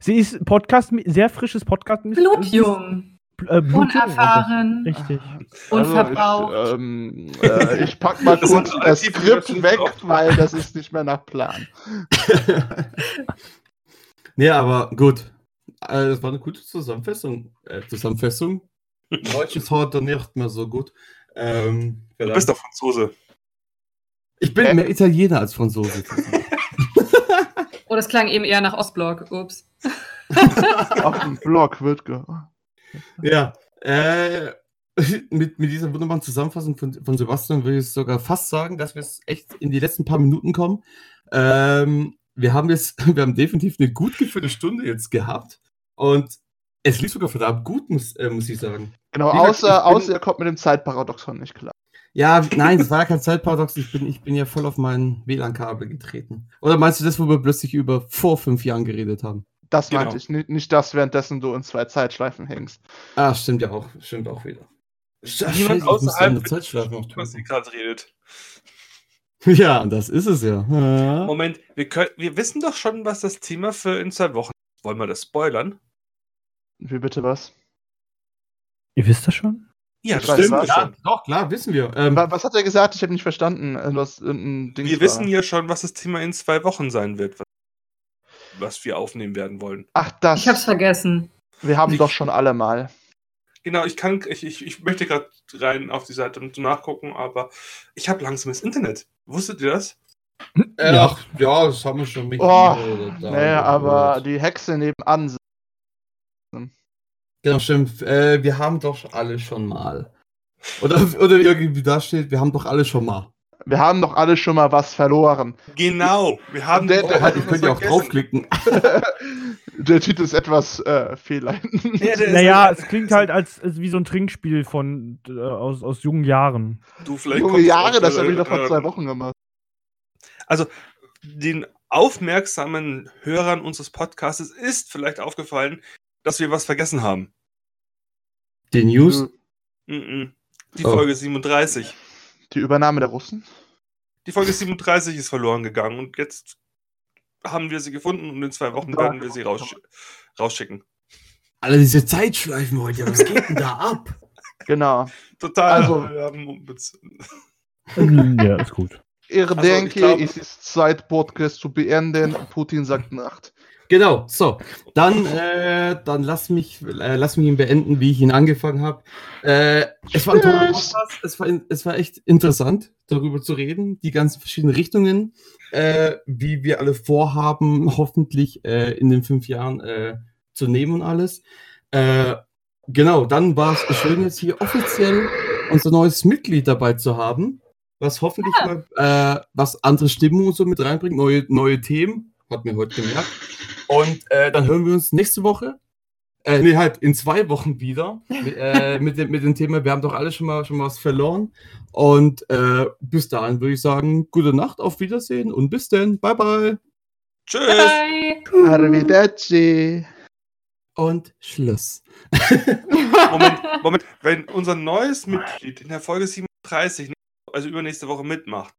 Sie ist Podcast, sehr frisches Podcast. Blutjung. Äh, Unerfahren. Richtig. Unverbraucht. Also ich, ähm, äh, ich pack mal [laughs] Das kurz das Skript weg, weil das ist nicht mehr nach Plan. [laughs] nee, aber gut. Äh, Das war eine gute Zusammenfassung. Äh, Zusammenfassung. Deutsch ist heute nicht mehr so gut. Ähm, Du bist doch Franzose. ich bin Äh. mehr Italiener als Franzose. [laughs] Oh, das klang eben eher nach Ostblock. Ups. Auf dem Blog wird ge. Ja. Äh, [laughs] mit, mit dieser wunderbaren Zusammenfassung von, von Sebastian würde ich sogar fast sagen, dass wir es echt in die letzten paar Minuten kommen. Ähm, wir haben jetzt, [laughs] wir haben definitiv eine gut gefüllte Stunde jetzt gehabt. Und es lief sogar verdammt gut, muss, äh, muss ich sagen. Genau, gesagt, außer, ich bin- außer ihr kommt mit dem Zeitparadoxon nicht klar. Ja, nein, das war ja kein Zeitparadox. Ich bin, ich bin ja voll auf mein WLAN-Kabel getreten. Oder meinst du das, wo wir plötzlich über vor fünf Jahren geredet haben? Das Genau. meinte ich, nicht, nicht das, währenddessen du in zwei Zeitschleifen hängst. Ah, stimmt ja auch. Stimmt auch wieder. Niemand ich außerhalb eine Zeitschleife noch was ihr gerade redet. [laughs] Ja, und das ist es ja. ja. Moment, wir, können, wir wissen doch schon, was das Thema für in zwei Wochen ist. Wollen wir das spoilern? Wie bitte was? Ihr wisst das schon? Ja, Ich weiß was. Ja, doch, klar, wissen wir. Ähm, Wa- Was hat er gesagt? Ich habe nicht verstanden. Äh, Was, ein Ding Wir wissen ja schon, was das Thema in zwei Wochen sein wird, was, wir aufnehmen werden wollen. Ach, das. Ich hab's vergessen. Wir haben Ich- doch schon alle mal. Genau, ich kann, ich, ich, ich möchte gerade rein auf die Seite und nachgucken, aber ich habe langsames Internet. Wusstet ihr das? äh, Ja. ach, ja, das haben wir schon mit Oh, da- Nee, aber die Hexe nebenan. Genau, stimmt. Äh, wir haben doch alle schon mal. Oder, oder irgendwie da steht, wir haben doch alle schon mal. Wir haben doch alle schon mal was verloren. Genau, wir haben Der- Oh, der- halt, ihr könnt ja auch draufklicken. [laughs] Der Titel ist etwas äh, fehlleitend. Ja, Naja, es klingt halt als, als wie so ein Trinkspiel von äh, aus, aus jungen Jahren. du vielleicht Junge Jahre, das habe ich doch vor äh, zwei Wochen gemacht. den aufmerksamen Hörern unseres Podcasts ist vielleicht aufgefallen, dass wir was vergessen haben. Die News. Mhm. Die Oh. Folge 37. Die Übernahme der Russen? Die Folge 37 ist verloren gegangen und jetzt haben wir sie gefunden und in zwei Wochen werden wir sie raussch rausschicken. Alle diese Zeitschleifen heute, was geht denn da ab? Genau. Total. Also- wir haben [laughs] ja, ist gut. Ich ich denke, glaub- es ist Zeit, Podcast zu beenden. Putin sagt Nacht. Genau, so. Dann, äh, dann lass mich, äh, lass mich ihn beenden, wie ich ihn angefangen habe. Äh, es war ein toller. Podcast. Es war, es war echt interessant, darüber zu reden, die ganzen verschiedenen Richtungen, äh, wie wir alle vorhaben, hoffentlich äh, in den fünf Jahren äh, zu nehmen und alles. Äh, genau, dann war es schön, jetzt hier offiziell unser neues Mitglied dabei zu haben, was hoffentlich mal äh, was andere Stimmung und so mit reinbringt, neue, neue Themen, hat mir heute gemerkt. Und äh, dann hören wir uns nächste Woche, äh, nee, halt in zwei Wochen wieder mit, äh, [laughs] mit, dem, mit dem Thema, wir haben doch alle schon mal, schon mal was verloren. Und äh, bis dahin würde ich sagen, gute Nacht, auf Wiedersehen und bis dann, bye bye Tschüss. Bye. Arrivederci. und Schluss. [laughs] Moment, Moment. Wenn unser neues Mitglied in der Folge 37, also übernächste Woche mitmacht,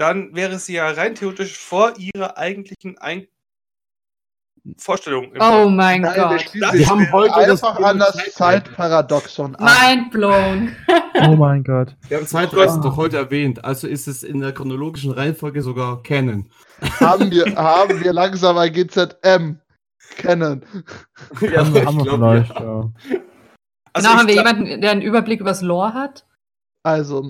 dann wäre sie ja rein theoretisch vor ihrer eigentlichen Ein Vorstellung. im Oh mein Nein, Gott. Wir haben heute das einfach Thema an das. Zeitparadoxon. Mind blown. [laughs] Oh mein Gott. Wir haben Zeitreisen doch heute erwähnt, also ist es in der chronologischen Reihenfolge sogar Canon. Haben wir, haben wir langsam ein GZM kennen. Ja, haben haben wir glaub, vielleicht, ja. ja. Also genau, haben wir glaub- jemanden, der einen Überblick übers Lore hat? Also,